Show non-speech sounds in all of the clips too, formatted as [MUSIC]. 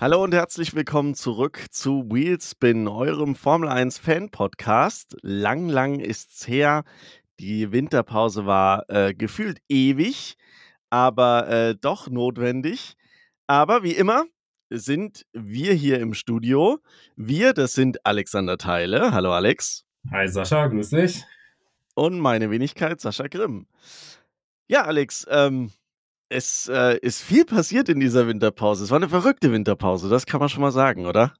Hallo und herzlich willkommen zurück zu Wheelspin, eurem Formel 1 Fan Podcast. Lang, lang ist's her. Die Winterpause war äh, gefühlt ewig, aber äh, doch notwendig. Aber wie immer sind wir hier im Studio. Wir, das sind Alexander Teile. Hallo Alex. Hi Sascha, grüß dich. Und meine Wenigkeit Sascha Grimm. Ja, Alex, ähm, es äh, ist viel passiert in dieser Winterpause. Es war eine verrückte Winterpause, das kann man schon mal sagen, oder?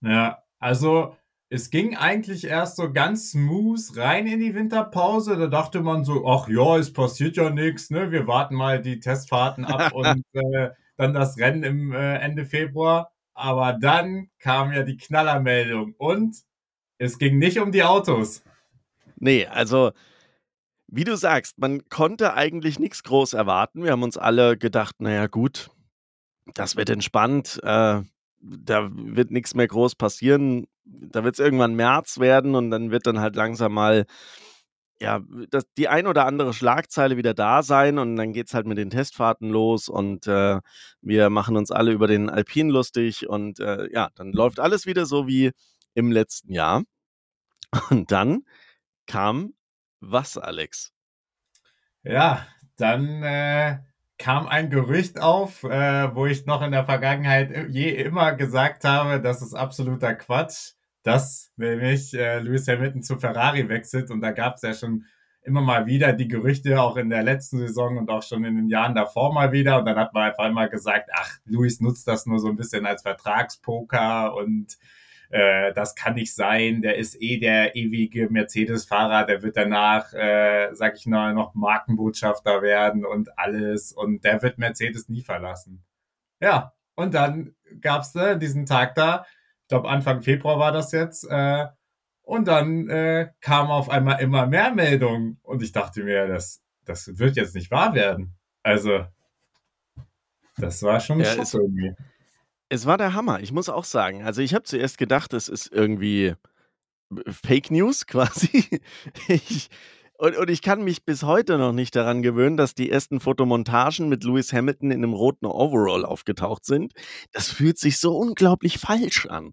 Ja, also es ging eigentlich erst so ganz smooth rein in die Winterpause. Da dachte man so, ach ja, es passiert ja nichts, ne? Wir warten mal die Testfahrten ab [LAUGHS] und äh, dann das Rennen im äh, Ende Februar. Aber dann kam ja die Knallermeldung und es ging nicht um die Autos. Nee, also wie du sagst, man konnte eigentlich nichts groß erwarten. Wir haben uns alle gedacht, naja gut, das wird entspannt, äh, da wird nichts mehr groß passieren. Da wird es irgendwann März werden und dann wird dann halt langsam mal ja, das, die ein oder andere Schlagzeile wieder da sein und dann geht es halt mit den Testfahrten los und äh, wir machen uns alle über den Alpin lustig und äh, ja, dann läuft alles wieder so wie im letzten Jahr. Und dann kam was, Alex? Ja, dann äh, kam ein Gerücht auf, äh, wo ich noch in der Vergangenheit je immer gesagt habe, das ist absoluter Quatsch, dass nämlich äh, Lewis Hamilton zu Ferrari wechselt. Und da gab es ja schon immer mal wieder die Gerüchte, auch in der letzten Saison und auch schon in den Jahren davor mal wieder. Und dann hat man einfach immer gesagt, ach, Lewis nutzt das nur so ein bisschen als Vertragspoker und äh, das kann nicht sein, der ist eh der ewige Mercedes-Fahrer, der wird danach, äh, sag ich mal, noch Markenbotschafter werden und alles und der wird Mercedes nie verlassen. Ja, und dann gab's äh, diesen Tag da, ich glaube Anfang Februar war das jetzt, äh, und dann äh, kamen auf einmal immer mehr Meldungen und ich dachte mir, das, das wird jetzt nicht wahr werden. Also, das war schon ja, Schock irgendwie. Es war der Hammer, ich muss auch sagen. Also, ich habe zuerst gedacht, es ist irgendwie Fake News [LAUGHS] quasi. Ich und und ich kann mich bis heute noch nicht daran gewöhnen, dass die ersten Fotomontagen mit Lewis Hamilton in einem roten Overall aufgetaucht sind. Das fühlt sich so unglaublich falsch an.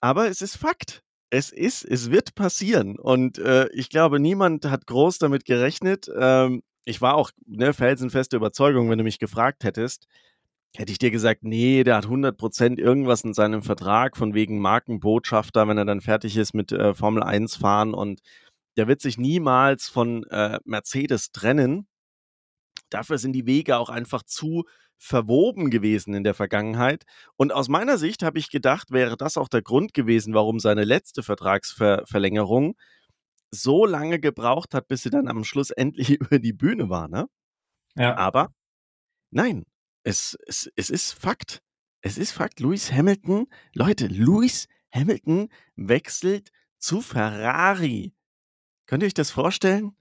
Aber es ist Fakt. Es ist es wird passieren und, äh, ich glaube, niemand hat groß damit gerechnet. Ähm, ich war auch, ne, felsenfeste Überzeugung, wenn du mich gefragt hättest Hätte ich dir gesagt, nee, der hat 100% irgendwas in seinem Vertrag von wegen Markenbotschafter, wenn er dann fertig ist mit äh, Formel 1 fahren und der wird sich niemals von äh, Mercedes trennen. Dafür sind die Wege auch einfach zu verwoben gewesen in der Vergangenheit. Und aus meiner Sicht habe ich gedacht, wäre das auch der Grund gewesen, warum seine letzte Vertragsverlängerung so lange gebraucht hat, bis sie dann am Schluss endlich [LAUGHS] über die Bühne war, ne? Ja. Aber nein, es, es, es ist Fakt. Es ist Fakt. Lewis Hamilton, Leute, Lewis Hamilton wechselt zu Ferrari. Könnt ihr euch das vorstellen?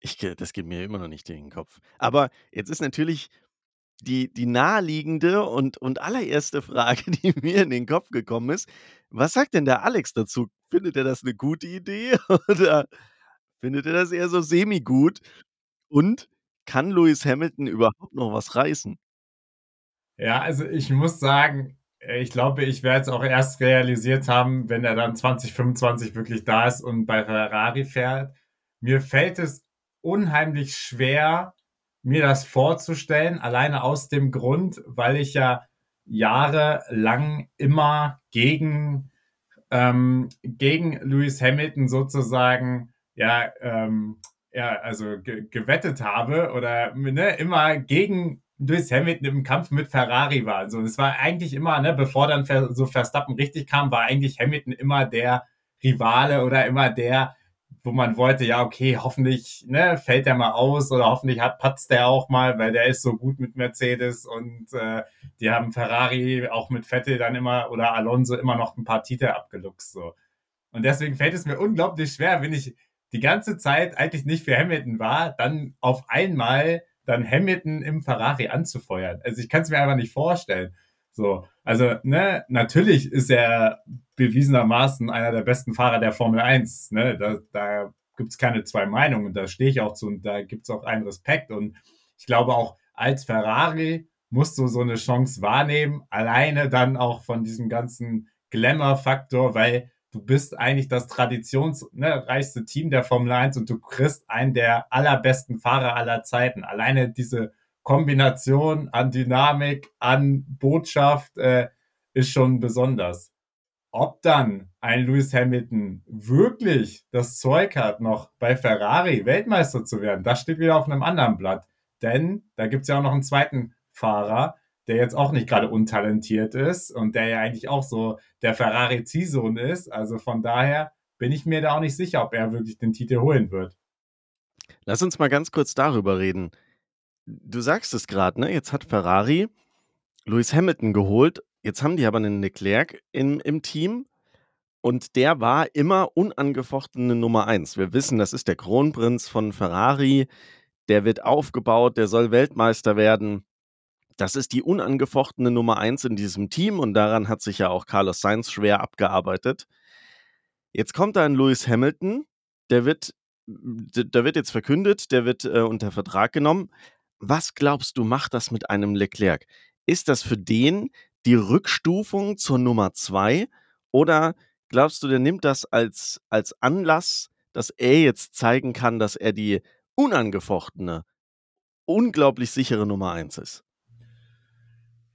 Ich, das geht mir immer noch nicht in den Kopf. Aber jetzt ist natürlich die, die naheliegende und, und allererste Frage, [LAUGHS] die mir in den Kopf gekommen ist, was sagt denn der Alex dazu? Findet er das eine gute Idee [LAUGHS] oder findet er das eher so semi-gut? Und kann Lewis Hamilton überhaupt noch was reißen? Ja, also ich muss sagen, äh, ich glaube, ich werde es auch erst realisiert haben, wenn er dann 2025 wirklich da ist und bei Ferrari fährt. Mir fällt es unheimlich schwer, mir das vorzustellen, alleine aus dem Grund, weil ich ja jahrelang immer gegen, ähm, gegen Lewis Hamilton sozusagen, ja, ähm, ja, also ge gewettet habe oder ne, immer gegen Lewis Hamilton im Kampf mit Ferrari war. Also es war eigentlich immer, ne, bevor dann so Verstappen richtig kam, war eigentlich Hamilton immer der Rivale oder immer der, wo man wollte, ja, okay, hoffentlich ne, fällt der mal aus oder hoffentlich hat patzt der auch mal, weil der ist so gut mit Mercedes und äh, die haben Ferrari auch mit Vettel dann immer oder Alonso immer noch ein paar Titel abgeluchst. So. Und deswegen fällt es mir unglaublich schwer, wenn ich die ganze Zeit eigentlich nicht für Hamilton war, dann auf einmal dann Hamilton im Ferrari anzufeuern. Also ich kann es mir einfach nicht vorstellen. So, also ne, natürlich ist er bewiesenermaßen einer der besten Fahrer der Formel 1. Ne? Da, da gibt es keine zwei Meinungen. Da stehe ich auch zu und da gibt es auch einen Respekt. Und ich glaube auch als Ferrari musst du so eine Chance wahrnehmen. Alleine dann auch von diesem ganzen Glamour-Faktor, weil du bist eigentlich das traditionsreichste ne, Team der Formel 1 und du kriegst einen der allerbesten Fahrer aller Zeiten. Alleine diese Kombination an Dynamik, an Botschaft äh, ist schon besonders. Ob dann ein Lewis Hamilton wirklich das Zeug hat, noch bei Ferrari Weltmeister zu werden, das steht wieder auf einem anderen Blatt. Denn da gibt es ja auch noch einen zweiten Fahrer, der jetzt auch nicht gerade untalentiert ist und der ja eigentlich auch so der Ferrari-Ziehsohn ist. Also von daher bin ich mir da auch nicht sicher, ob er wirklich den Titel holen wird. Lass uns mal ganz kurz darüber reden. Du sagst es gerade, ne? Jetzt hat Ferrari Lewis Hamilton geholt. Jetzt haben die aber einen Leclerc in, im Team. Und der war immer unangefochtene Nummer eins. Wir wissen, das ist der Kronprinz von Ferrari. Der wird aufgebaut, der soll Weltmeister werden. Das ist die unangefochtene Nummer eins in diesem Team und daran hat sich ja auch Carlos Sainz schwer abgearbeitet. Jetzt kommt da ein Lewis Hamilton, der wird, der wird jetzt verkündet, der wird äh, unter Vertrag genommen. Was glaubst du, macht das mit einem Leclerc? Ist das für den die Rückstufung zur Nummer zwei oder glaubst du, der nimmt das als, als Anlass, dass er jetzt zeigen kann, dass er die unangefochtene, unglaublich sichere Nummer eins ist?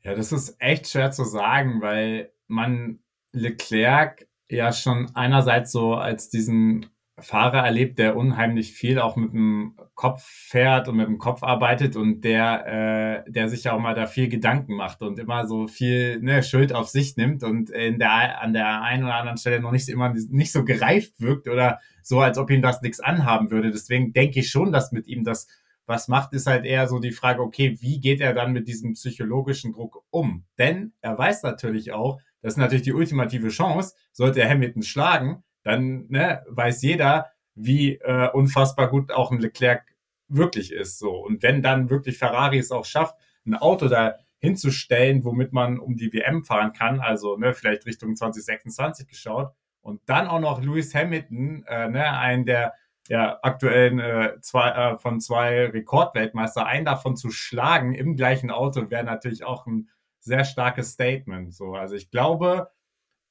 Ja, das ist echt schwer zu sagen, weil man Leclerc ja schon einerseits so als diesen Fahrer erlebt, der unheimlich viel auch mit dem Kopf fährt und mit dem Kopf arbeitet und der, äh, der sich auch mal da viel Gedanken macht und immer so viel ne, Schuld auf sich nimmt und in der, an der einen oder anderen Stelle noch nicht immer nicht so gereift wirkt oder so, als ob ihm das nichts anhaben würde. Deswegen denke ich schon, dass mit ihm das was macht, ist halt eher so die Frage, okay, wie geht er dann mit diesem psychologischen Druck um? Denn er weiß natürlich auch, das ist natürlich die ultimative Chance, sollte er Hamilton schlagen, dann ne, weiß jeder, wie äh, unfassbar gut auch ein Leclerc wirklich ist. So. Und wenn dann wirklich Ferrari es auch schafft, ein Auto da hinzustellen, womit man um die WM fahren kann, also ne, vielleicht Richtung 2026 geschaut, und dann auch noch Lewis Hamilton, äh, ne, einen der ja, aktuellen äh, zwei, äh, von zwei Rekordweltmeister, einen davon zu schlagen im gleichen Auto, wäre natürlich auch ein sehr starkes Statement. So, also ich glaube,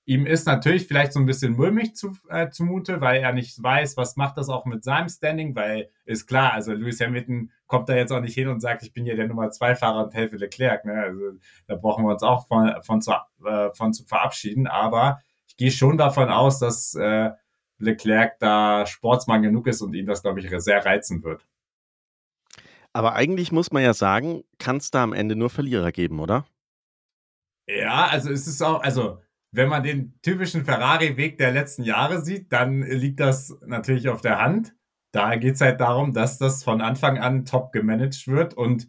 ihm ist natürlich vielleicht so ein bisschen mulmig zu, äh, zumute, weil er nicht weiß, was macht das auch mit seinem Standing, weil ist klar, also Lewis Hamilton kommt da jetzt auch nicht hin und sagt, ich bin hier der Nummer zwei Fahrer und helfe Leclerc. Ne? Also da brauchen wir uns auch von, von, zu, äh, von zu verabschieden. Aber ich gehe schon davon aus, dass äh, Leclerc da Sportsmann genug ist und ihn das, glaube ich, sehr reizen wird. Aber eigentlich muss man ja sagen, kann es da am Ende nur Verlierer geben, oder? Ja, also es ist auch, also wenn man den typischen Ferrari-Weg der letzten Jahre sieht, dann liegt das natürlich auf der Hand. Da geht es halt darum, dass das von Anfang an top gemanagt wird. Und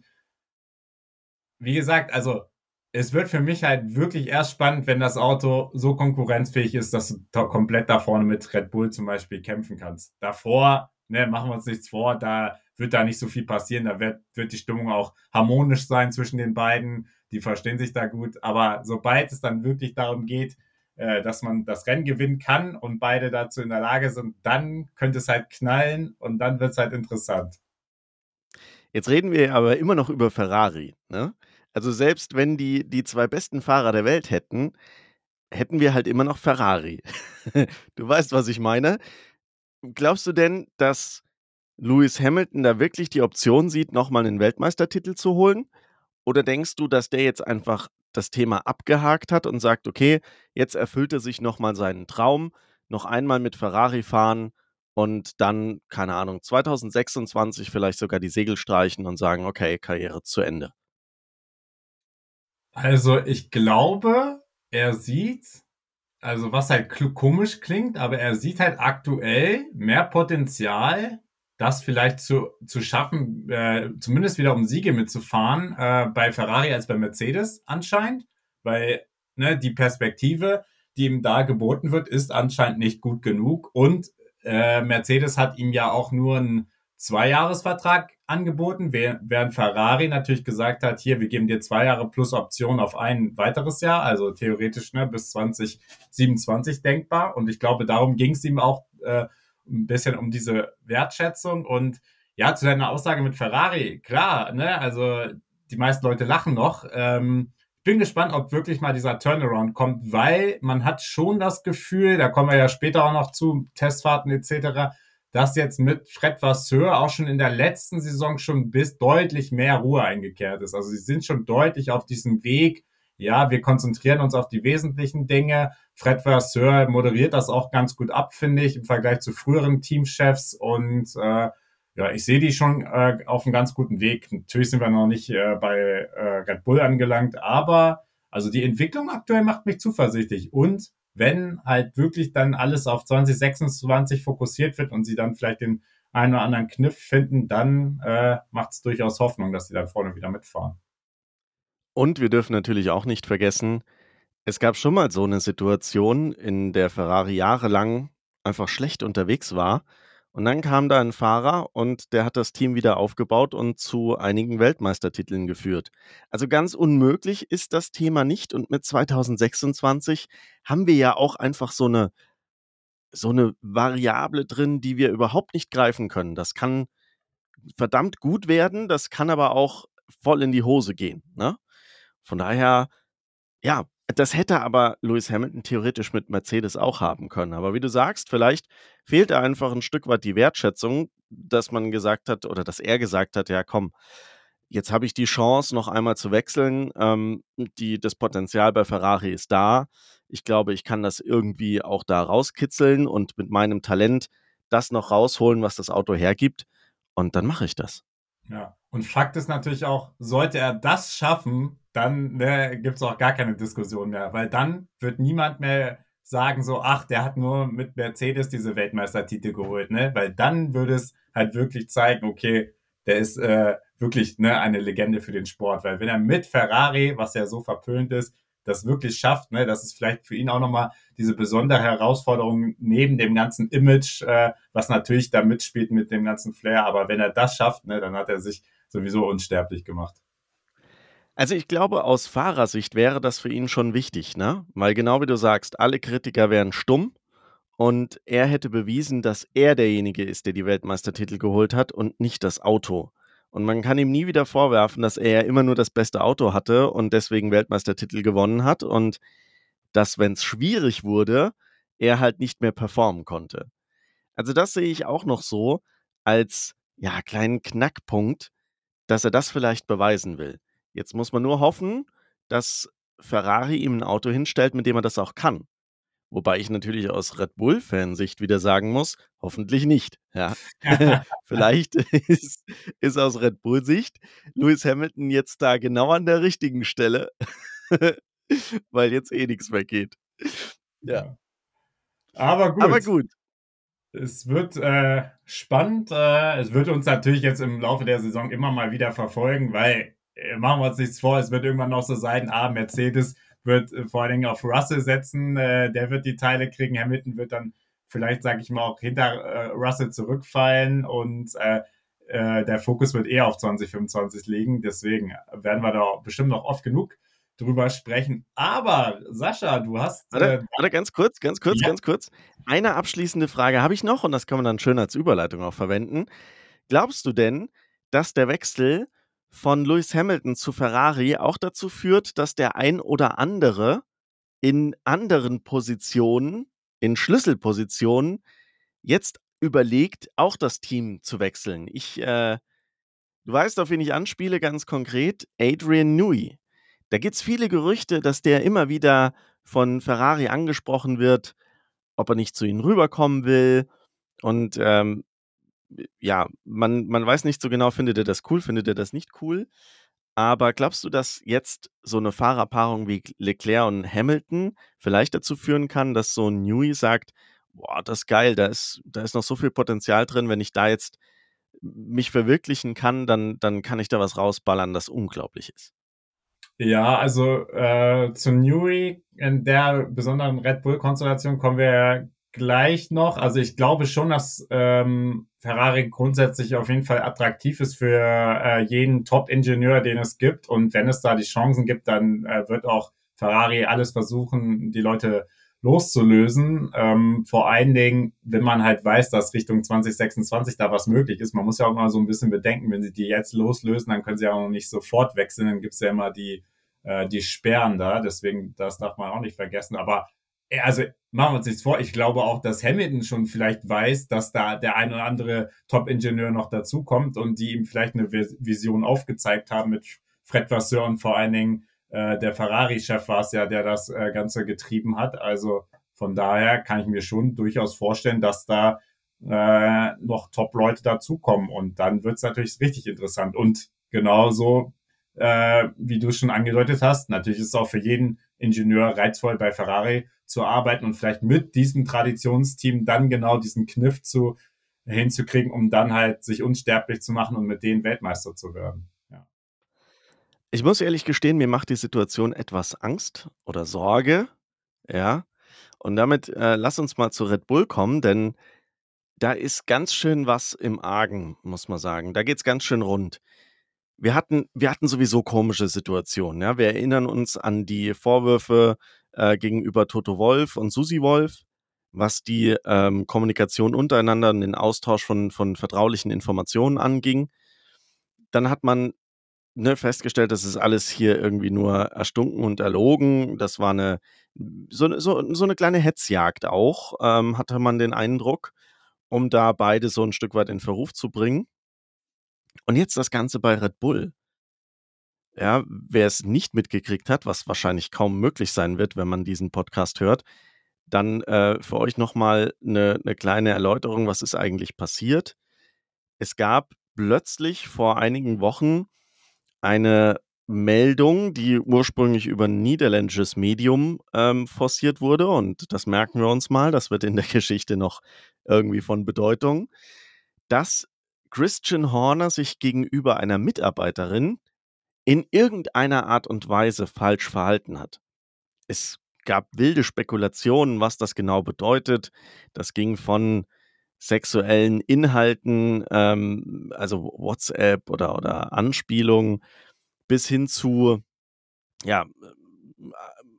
wie gesagt, also es wird für mich halt wirklich erst spannend, wenn das Auto so konkurrenzfähig ist, dass du komplett da vorne mit Red Bull zum Beispiel kämpfen kannst. Davor, ne, machen wir uns nichts vor, da wird da nicht so viel passieren. Da wird, wird die Stimmung auch harmonisch sein zwischen den beiden. Die verstehen sich da gut. Aber sobald es dann wirklich darum geht, äh, dass man das Rennen gewinnen kann und beide dazu in der Lage sind, dann könnte es halt knallen und dann wird es halt interessant. Jetzt reden wir aber immer noch über Ferrari. Ne? Also selbst wenn die die zwei besten Fahrer der Welt hätten, hätten wir halt immer noch Ferrari. [LAUGHS] Du weißt, was ich meine? Glaubst du denn, dass Lewis Hamilton da wirklich die Option sieht, nochmal einen Weltmeistertitel zu holen? Oder denkst du, dass der jetzt einfach das Thema abgehakt hat und sagt: „Okay, jetzt erfüllt er sich nochmal seinen Traum, noch einmal mit Ferrari fahren und dann, keine Ahnung, 2026 vielleicht sogar die Segel streichen und sagen: „Okay, Karriere zu Ende.'“ Also ich glaube, er sieht, also was halt komisch klingt, aber er sieht halt aktuell mehr Potenzial, das vielleicht zu, zu schaffen, äh, zumindest wieder um Siege mitzufahren, äh, bei Ferrari als bei Mercedes anscheinend, weil ne, die Perspektive, die ihm da geboten wird, ist anscheinend nicht gut genug und äh, Mercedes hat ihm ja auch nur einen Zweijahresvertrag angeboten, während Ferrari natürlich gesagt hat, hier, wir geben dir zwei Jahre plus Option auf ein weiteres Jahr, also theoretisch ne, bis 2027 denkbar. Und ich glaube, darum ging es ihm auch äh, ein bisschen um diese Wertschätzung. Und ja, zu deiner Aussage mit Ferrari, klar, ne, also die meisten Leute lachen noch. Ähm, bin gespannt, ob wirklich mal dieser Turnaround kommt, weil man hat schon das Gefühl, da kommen wir ja später auch noch zu, Testfahrten etc., dass jetzt mit Fred Vasseur auch schon in der letzten Saison schon bis deutlich mehr Ruhe eingekehrt ist. Also sie sind schon deutlich auf diesem Weg. Ja, wir konzentrieren uns auf die wesentlichen Dinge. Fred Vasseur moderiert das auch ganz gut ab, finde ich, im Vergleich zu früheren Teamchefs. Und äh, ja, ich sehe die schon äh, auf einem ganz guten Weg. Natürlich sind wir noch nicht äh, bei äh, Red Bull angelangt, aber also die Entwicklung aktuell macht mich zuversichtlich. Und wenn halt wirklich dann alles auf 2026 fokussiert wird und sie dann vielleicht den einen oder anderen Kniff finden, dann äh, macht es durchaus Hoffnung, dass sie dann vorne wieder mitfahren. Und wir dürfen natürlich auch nicht vergessen, es gab schon mal so eine Situation, in der Ferrari jahrelang einfach schlecht unterwegs war. Und dann kam da ein Fahrer und der hat das Team wieder aufgebaut und zu einigen Weltmeistertiteln geführt. Also ganz unmöglich ist das Thema nicht. Und mit 2026 haben wir ja auch einfach so eine, so eine Variable drin, die wir überhaupt nicht greifen können. Das kann verdammt gut werden, das kann aber auch voll in die Hose gehen. Ne? Von daher, ja, das hätte aber Lewis Hamilton theoretisch mit Mercedes auch haben können. Aber wie du sagst, vielleicht fehlt einfach ein Stück weit die Wertschätzung, dass man gesagt hat oder dass er gesagt hat, ja komm, jetzt habe ich die Chance, noch einmal zu wechseln. Ähm, die, das Potenzial bei Ferrari ist da. Ich glaube, ich kann das irgendwie auch da rauskitzeln und mit meinem Talent das noch rausholen, was das Auto hergibt. Und dann mache ich das. Ja, und Fakt ist natürlich auch, sollte er das schaffen, dann ne, gibt es auch gar keine Diskussion mehr, weil dann wird niemand mehr sagen so, ach, der hat nur mit Mercedes diese Weltmeistertitel geholt, ne? Weil dann würde es halt wirklich zeigen, okay, der ist äh, wirklich ne, eine Legende für den Sport. Weil wenn er mit Ferrari, was ja so verpönt ist, das wirklich schafft, ne, das ist vielleicht für ihn auch nochmal diese besondere Herausforderung neben dem ganzen Image, äh, was natürlich da mitspielt mit dem ganzen Flair. Aber wenn er das schafft, ne, dann hat er sich sowieso unsterblich gemacht. Also ich glaube, aus Fahrersicht wäre das für ihn schon wichtig, ne? Weil genau wie du sagst, alle Kritiker wären stumm und er hätte bewiesen, dass er derjenige ist, der die Weltmeistertitel geholt hat und nicht das Auto. Und man kann ihm nie wieder vorwerfen, dass er immer nur das beste Auto hatte und deswegen Weltmeistertitel gewonnen hat und dass, wenn es schwierig wurde, er halt nicht mehr performen konnte. Also das sehe ich auch noch so als ja kleinen Knackpunkt, dass er das vielleicht beweisen will. Jetzt muss man nur hoffen, dass Ferrari ihm ein Auto hinstellt, mit dem er das auch kann. Wobei ich natürlich aus Red Bull-Fansicht wieder sagen muss, hoffentlich nicht. Ja. [LAUGHS] [LAUGHS] Vielleicht ist, ist aus Red Bull-Sicht Lewis Hamilton jetzt da genau an der richtigen Stelle, [LAUGHS] weil jetzt eh nichts mehr geht. Ja. Aber gut. Aber gut. Es wird äh, spannend. Äh, es wird uns natürlich jetzt im Laufe der Saison immer mal wieder verfolgen, weil machen wir uns nichts vor, es wird irgendwann noch so sein, ah, Mercedes wird äh, vor allen Dingen auf Russell setzen, äh, der wird die Teile kriegen, Hamilton wird dann vielleicht, sage ich mal, auch hinter äh, Russell zurückfallen und äh, äh, der Fokus wird eher auf 2025 liegen, deswegen werden wir da bestimmt noch oft genug drüber sprechen. Aber Sascha, du hast. Warte, warte ganz kurz, ganz kurz, ja. ganz kurz. Eine abschließende Frage habe ich noch und das kann man dann schön als Überleitung auch verwenden. Glaubst du denn, dass der Wechsel von Lewis Hamilton zu Ferrari auch dazu führt, dass der ein oder andere in anderen Positionen, in Schlüsselpositionen, jetzt überlegt, auch das Team zu wechseln. Ich, äh, du weißt, auf wen ich anspiele, ganz konkret, Adrian Newey. Da gibt es viele Gerüchte, dass der immer wieder von Ferrari angesprochen wird, ob er nicht zu ihnen rüberkommen will. Und ähm, ja, man, man weiß nicht so genau, findet er das cool, findet er das nicht cool. Aber glaubst du, dass jetzt so eine Fahrerpaarung wie Leclerc und Hamilton vielleicht dazu führen kann, dass so ein Newey sagt, boah, das ist geil, da ist, da ist noch so viel Potenzial drin, wenn ich da jetzt mich verwirklichen kann, dann, dann kann ich da was rausballern, das unglaublich ist. Ja, also äh, zu Newey in der besonderen Red Bull-Konstellation kommen wir gleich noch. Also ich glaube schon, dass ähm, Ferrari grundsätzlich auf jeden Fall attraktiv ist für äh, jeden Top-Ingenieur, den es gibt. Und wenn es da die Chancen gibt, dann äh, wird auch Ferrari alles versuchen, die Leute loszulösen. Ähm, vor allen Dingen, wenn man halt weiß, dass Richtung 2026 da was möglich ist. Man muss ja auch mal so ein bisschen bedenken, wenn sie die jetzt loslösen, dann können sie auch noch nicht sofort wechseln. Dann gibt's ja immer die, äh, die Sperren da. Deswegen, das darf man auch nicht vergessen. Aber also machen wir uns nichts vor. Ich glaube auch, dass Hamilton schon vielleicht weiß, dass da der ein oder andere Top-Ingenieur noch dazukommt und die ihm vielleicht eine Vision aufgezeigt haben mit Fred Vasseur und vor allen Dingen äh, der Ferrari-Chef war es ja, der das äh, Ganze getrieben hat. Also von daher kann ich mir schon durchaus vorstellen, dass da äh, noch Top-Leute dazukommen. Und dann wird es natürlich richtig interessant. Und genauso, äh, wie du schon angedeutet hast, natürlich ist es auch für jeden Ingenieur reizvoll bei Ferrari zu arbeiten und vielleicht mit diesem Traditionsteam dann genau diesen Kniff zu hinzukriegen, um dann halt sich unsterblich zu machen und mit denen Weltmeister zu werden. Ich muss ehrlich gestehen, mir macht die Situation etwas Angst oder Sorge, ja. Und damit, äh, lass uns mal zu Red Bull kommen, denn da ist ganz schön was im Argen, muss man sagen. Da geht's ganz schön rund. Wir hatten wir hatten sowieso komische Situationen, ja. Wir erinnern uns an die Vorwürfe, äh, gegenüber Toto Wolff und Susi Wolff, was die, ähm, Kommunikation untereinander und den Austausch von von vertraulichen Informationen anging. Dann hat man ne, festgestellt, das ist alles hier irgendwie nur erstunken und erlogen. Das war eine so, so, so eine kleine Hetzjagd auch, ähm, hatte man den Eindruck, um da beide so ein Stück weit in Verruf zu bringen. Und jetzt das Ganze bei Red Bull. Ja, wer es nicht mitgekriegt hat, was wahrscheinlich kaum möglich sein wird, wenn man diesen Podcast hört, dann äh, für euch nochmal eine, eine kleine Erläuterung, was ist eigentlich passiert. Es gab plötzlich vor einigen Wochen eine Meldung, die ursprünglich über ein niederländisches Medium ähm, forciert wurde. Und das merken wir uns mal, das wird in der [LAUGHS] Geschichte noch irgendwie von Bedeutung, dass Christian Horner sich gegenüber einer Mitarbeiterin in irgendeiner Art und Weise falsch verhalten hat. Es gab wilde Spekulationen, was das genau bedeutet. Das ging von sexuellen Inhalten, ähm, also WhatsApp oder, oder Anspielungen, bis hin zu ja,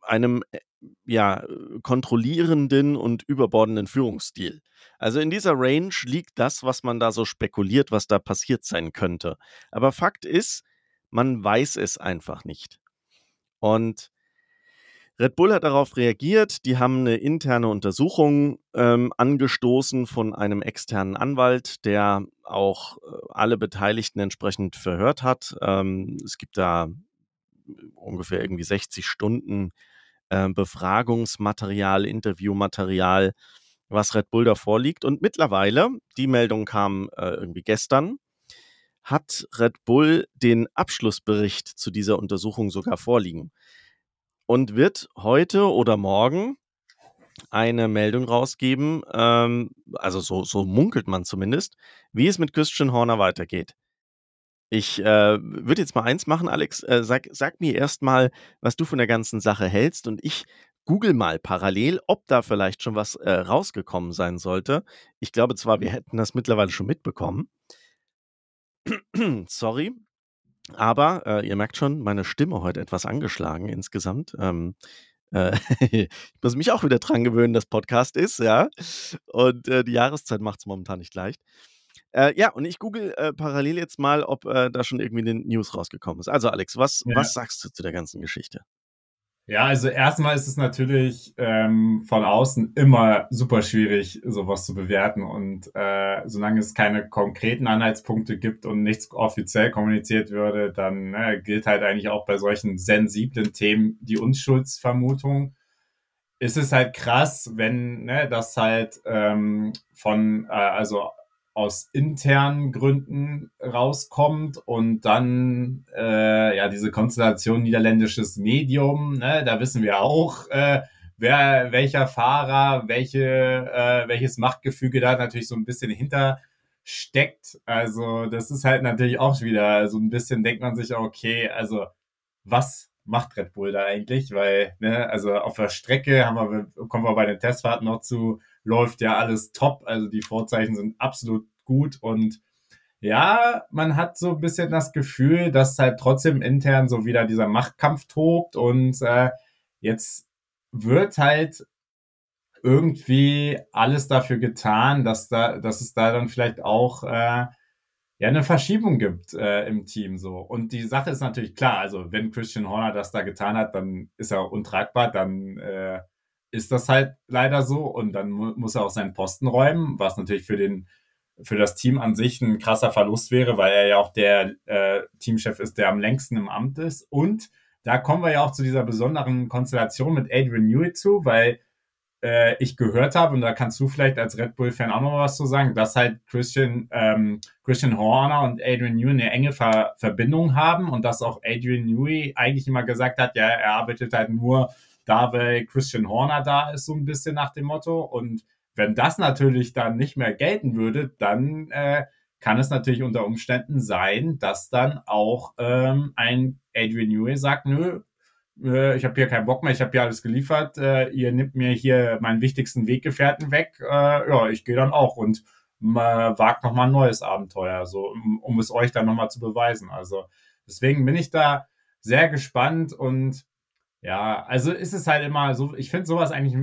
einem äh, ja, kontrollierenden und überbordenden Führungsstil. Also in dieser Range liegt das, was man da so spekuliert, was da passiert sein könnte. Aber Fakt ist, man weiß es einfach nicht. Und Red Bull hat darauf reagiert. Die haben eine interne Untersuchung ähm, angestoßen von einem externen Anwalt, der auch äh, alle Beteiligten entsprechend verhört hat. Ähm, es gibt da ungefähr irgendwie 60 Stunden äh, Befragungsmaterial, Interviewmaterial, was Red Bull da vorliegt. Und mittlerweile, die Meldung kam äh, irgendwie gestern, hat Red Bull den Abschlussbericht zu dieser Untersuchung sogar vorliegen und wird heute oder morgen eine Meldung rausgeben, ähm, also so, so munkelt man zumindest, wie es mit Christian Horner weitergeht. Ich äh, würde jetzt mal eins machen, Alex. Äh, sag, sag mir erst mal, was du von der ganzen Sache hältst und ich google mal parallel, ob da vielleicht schon was äh, rausgekommen sein sollte. Ich glaube zwar, wir hätten das mittlerweile schon mitbekommen. [CLEARS THROAT] Sorry, aber äh, ihr merkt schon, meine Stimme heute etwas angeschlagen insgesamt. Ähm, äh, [LAUGHS] ich muss mich auch wieder dran gewöhnen, dass Podcast ist, ja. Und äh, die Jahreszeit macht es momentan nicht leicht. Äh, ja, und ich google äh, parallel jetzt mal, ob äh, da schon irgendwie eine News rausgekommen ist. Also, Alex, was, ja. was sagst du zu der ganzen Geschichte? Ja, also erstmal ist es natürlich ähm, von außen immer super schwierig, sowas zu bewerten. Und äh, solange es keine konkreten Anhaltspunkte gibt und nichts offiziell kommuniziert würde, dann ne, gilt halt eigentlich auch bei solchen sensiblen Themen die Unschuldsvermutung. Ist es halt krass, wenn ne, das halt ähm, von, äh, also aus internen Gründen rauskommt und dann äh, ja diese Konstellation niederländisches Medium, ne, da wissen wir auch, äh, wer welcher Fahrer, welche äh, welches Machtgefüge da natürlich so ein bisschen hinter steckt. Also das ist halt natürlich auch wieder so ein bisschen denkt man sich okay, also was macht Red Bull da eigentlich? Weil ne, also auf der Strecke haben wir kommen wir bei den Testfahrten noch zu läuft ja alles top. Also die Vorzeichen sind absolut gut und ja, man hat so ein bisschen das Gefühl, dass halt trotzdem intern so wieder dieser Machtkampf tobt und äh, jetzt wird halt irgendwie alles dafür getan, dass da, dass es da dann vielleicht auch äh, ja eine Verschiebung gibt äh, im Team so. Und die Sache ist natürlich klar, also wenn Christian Horner das da getan hat, dann ist er untragbar, dann äh, ist das halt leider so und dann mu muss er auch seinen Posten räumen, was natürlich für den für das Team an sich ein krasser Verlust wäre, weil er ja auch der äh, Teamchef ist, der am längsten im Amt ist. Und da kommen wir ja auch zu dieser besonderen Konstellation mit Adrian Newey zu, weil äh, ich gehört habe, und da kannst du vielleicht als Red Bull-Fan auch noch was zu sagen, dass halt Christian, ähm, Christian Horner und Adrian Newey eine enge Ver Verbindung haben und dass auch Adrian Newey eigentlich immer gesagt hat, ja, er arbeitet halt nur da, weil Christian Horner da ist, so ein bisschen nach dem Motto. Und wenn das natürlich dann nicht mehr gelten würde, dann äh, kann es natürlich unter Umständen sein, dass dann auch ähm, ein Adrian Newey sagt, nö, äh, ich habe hier keinen Bock mehr, ich habe hier alles geliefert, äh, ihr nimmt mir hier meinen wichtigsten Weggefährten weg, äh, ja, ich gehe dann auch und wagt nochmal ein neues Abenteuer, so, um es euch dann nochmal zu beweisen. Also deswegen bin ich da sehr gespannt und ja, also ist es halt immer so, ich finde sowas eigentlich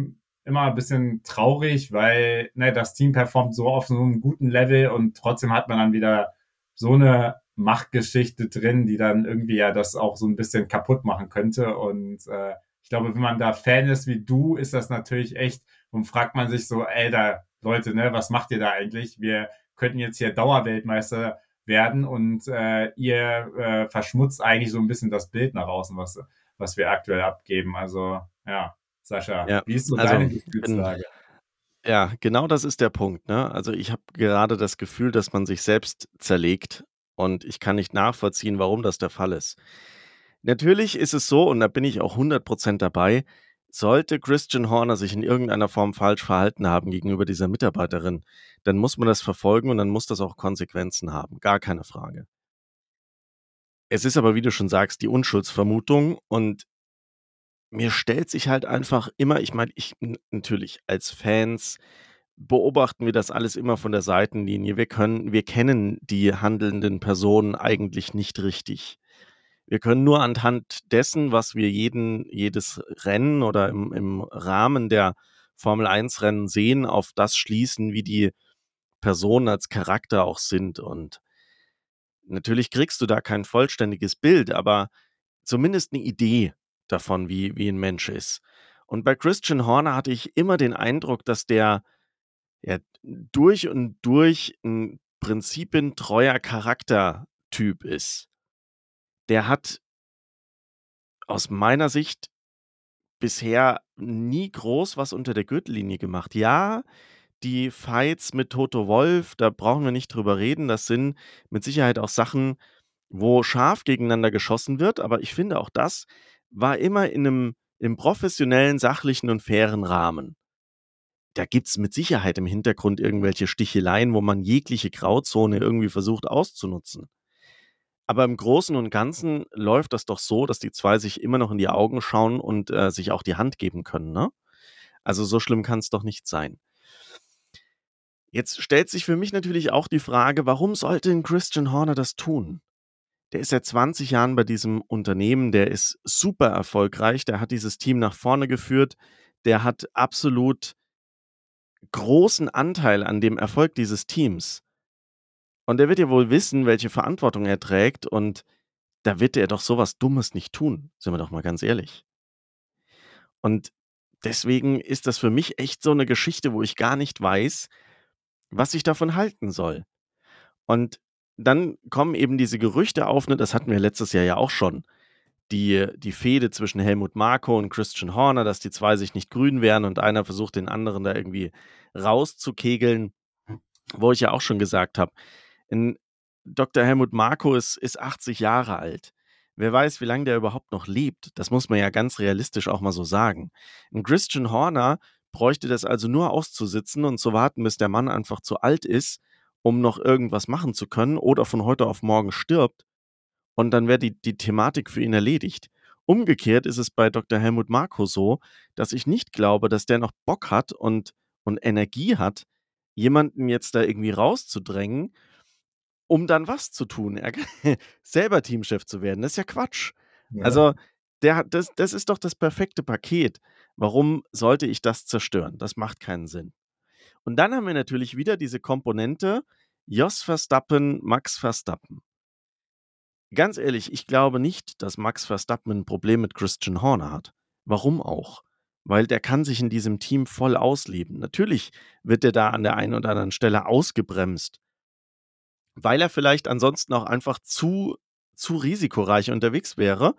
immer ein bisschen traurig, weil ne, das Team performt so auf so einem guten Level und trotzdem hat man dann wieder so eine Machtgeschichte drin, die dann irgendwie ja das auch so ein bisschen kaputt machen könnte. Und äh, ich glaube, wenn man da Fan ist wie du, ist das natürlich echt und fragt man sich so, ey, da Leute, ne, was macht ihr da eigentlich? Wir könnten jetzt hier Dauerweltmeister werden und äh, ihr äh, verschmutzt eigentlich so ein bisschen das Bild nach außen, was, was wir aktuell abgeben. Also ja, Sascha, Ja, wie ist so also deine Gefühlslage? ja, genau das ist der Punkt, ne? Also, ich habe gerade das Gefühl, dass man sich selbst zerlegt und ich kann nicht nachvollziehen, warum das der Fall ist. Natürlich ist es so, und da bin ich auch 100% dabei, sollte Christian Horner sich in irgendeiner Form falsch verhalten haben gegenüber dieser Mitarbeiterin, dann muss man das verfolgen und dann muss das auch Konsequenzen haben, gar keine Frage. Es ist aber, wie du schon sagst, die Unschuldsvermutung und mir stellt sich halt einfach immer ich meine, ich natürlich als Fans beobachten wir das alles immer von der Seitenlinie. Wir können wir kennen die handelnden Personen eigentlich nicht richtig. Wir können nur anhand dessen, was wir jeden jedes Rennen oder im im Rahmen der Formel-1-Rennen sehen, auf das schließen, wie die Personen als Charakter auch sind. Und natürlich kriegst du da kein vollständiges Bild, aber zumindest eine Idee davon, wie wie ein Mensch ist. Und bei Christian Horner hatte ich immer den Eindruck, dass der, ja, durch und durch ein prinzipientreuer Charaktertyp ist. Der hat aus meiner Sicht bisher nie groß was unter der Gürtellinie gemacht. Ja, die Fights mit Toto Wolff, da brauchen wir nicht drüber reden. Das sind mit Sicherheit auch Sachen, wo scharf gegeneinander geschossen wird, aber ich finde, auch das war immer in einem im professionellen, sachlichen und fairen Rahmen. Da gibt's mit Sicherheit im Hintergrund irgendwelche Sticheleien, wo man jegliche Grauzone irgendwie versucht auszunutzen. Aber im Großen und Ganzen läuft das doch so, dass die 2 sich immer noch in die Augen schauen und, äh, sich auch die Hand geben können, ne? Also, so schlimm kann's doch nicht sein. Jetzt stellt sich für mich natürlich auch die Frage, warum sollte 'n Christian Horner das tun? Der ist seit 20 Jahren bei diesem Unternehmen, der ist super erfolgreich, der hat dieses Team nach vorne geführt, der hat absolut großen Anteil an dem Erfolg dieses Teams. Und er wird ja wohl wissen, welche Verantwortung er trägt und da wird er doch so was Dummes nicht tun, sind wir doch mal ganz ehrlich. Und deswegen ist das für mich echt so 'ne Geschichte, wo ich gar nicht weiß, was ich davon halten soll. Und dann kommen eben diese Gerüchte auf, ne, das hatten wir letztes Jahr ja auch schon. Die die Fehde zwischen Helmut Marko und Christian Horner, dass die 2 sich nicht grün wären und einer versucht, den anderen da irgendwie rauszukegeln, wo ich ja auch schon gesagt habe, Dr. Helmut Marko ist ist 80 Jahre alt. Wer weiß, wie lang der überhaupt noch lebt? Das muss man ja ganz realistisch auch mal so sagen. 'N Christian Horner bräuchte das also nur auszusitzen und zu warten, bis der Mann einfach zu alt ist, um noch irgendwas machen zu können oder von heute auf morgen stirbt und dann wäre die die Thematik für ihn erledigt. Umgekehrt ist es bei Dr. Helmut Marko so, dass ich nicht glaube, dass der noch Bock hat und und Energie hat, jemanden jetzt da irgendwie rauszudrängen, um dann was zu tun? Er [LAUGHS] selber Teamchef zu werden, das ist ja Quatsch. Ja. Also, der, das, das ist doch das perfekte Paket. Warum sollte ich das zerstören? Das macht keinen Sinn. Und dann haben wir natürlich wieder diese Komponente Jos Verstappen, Max Verstappen. Ganz ehrlich, ich glaube nicht, dass Max Verstappen ein Problem mit Christian Horner hat. Warum auch? Weil der kann sich in diesem Team voll ausleben. Natürlich wird er da an der einen oder anderen Stelle ausgebremst, weil er vielleicht ansonsten auch einfach zu, zu risikoreich unterwegs wäre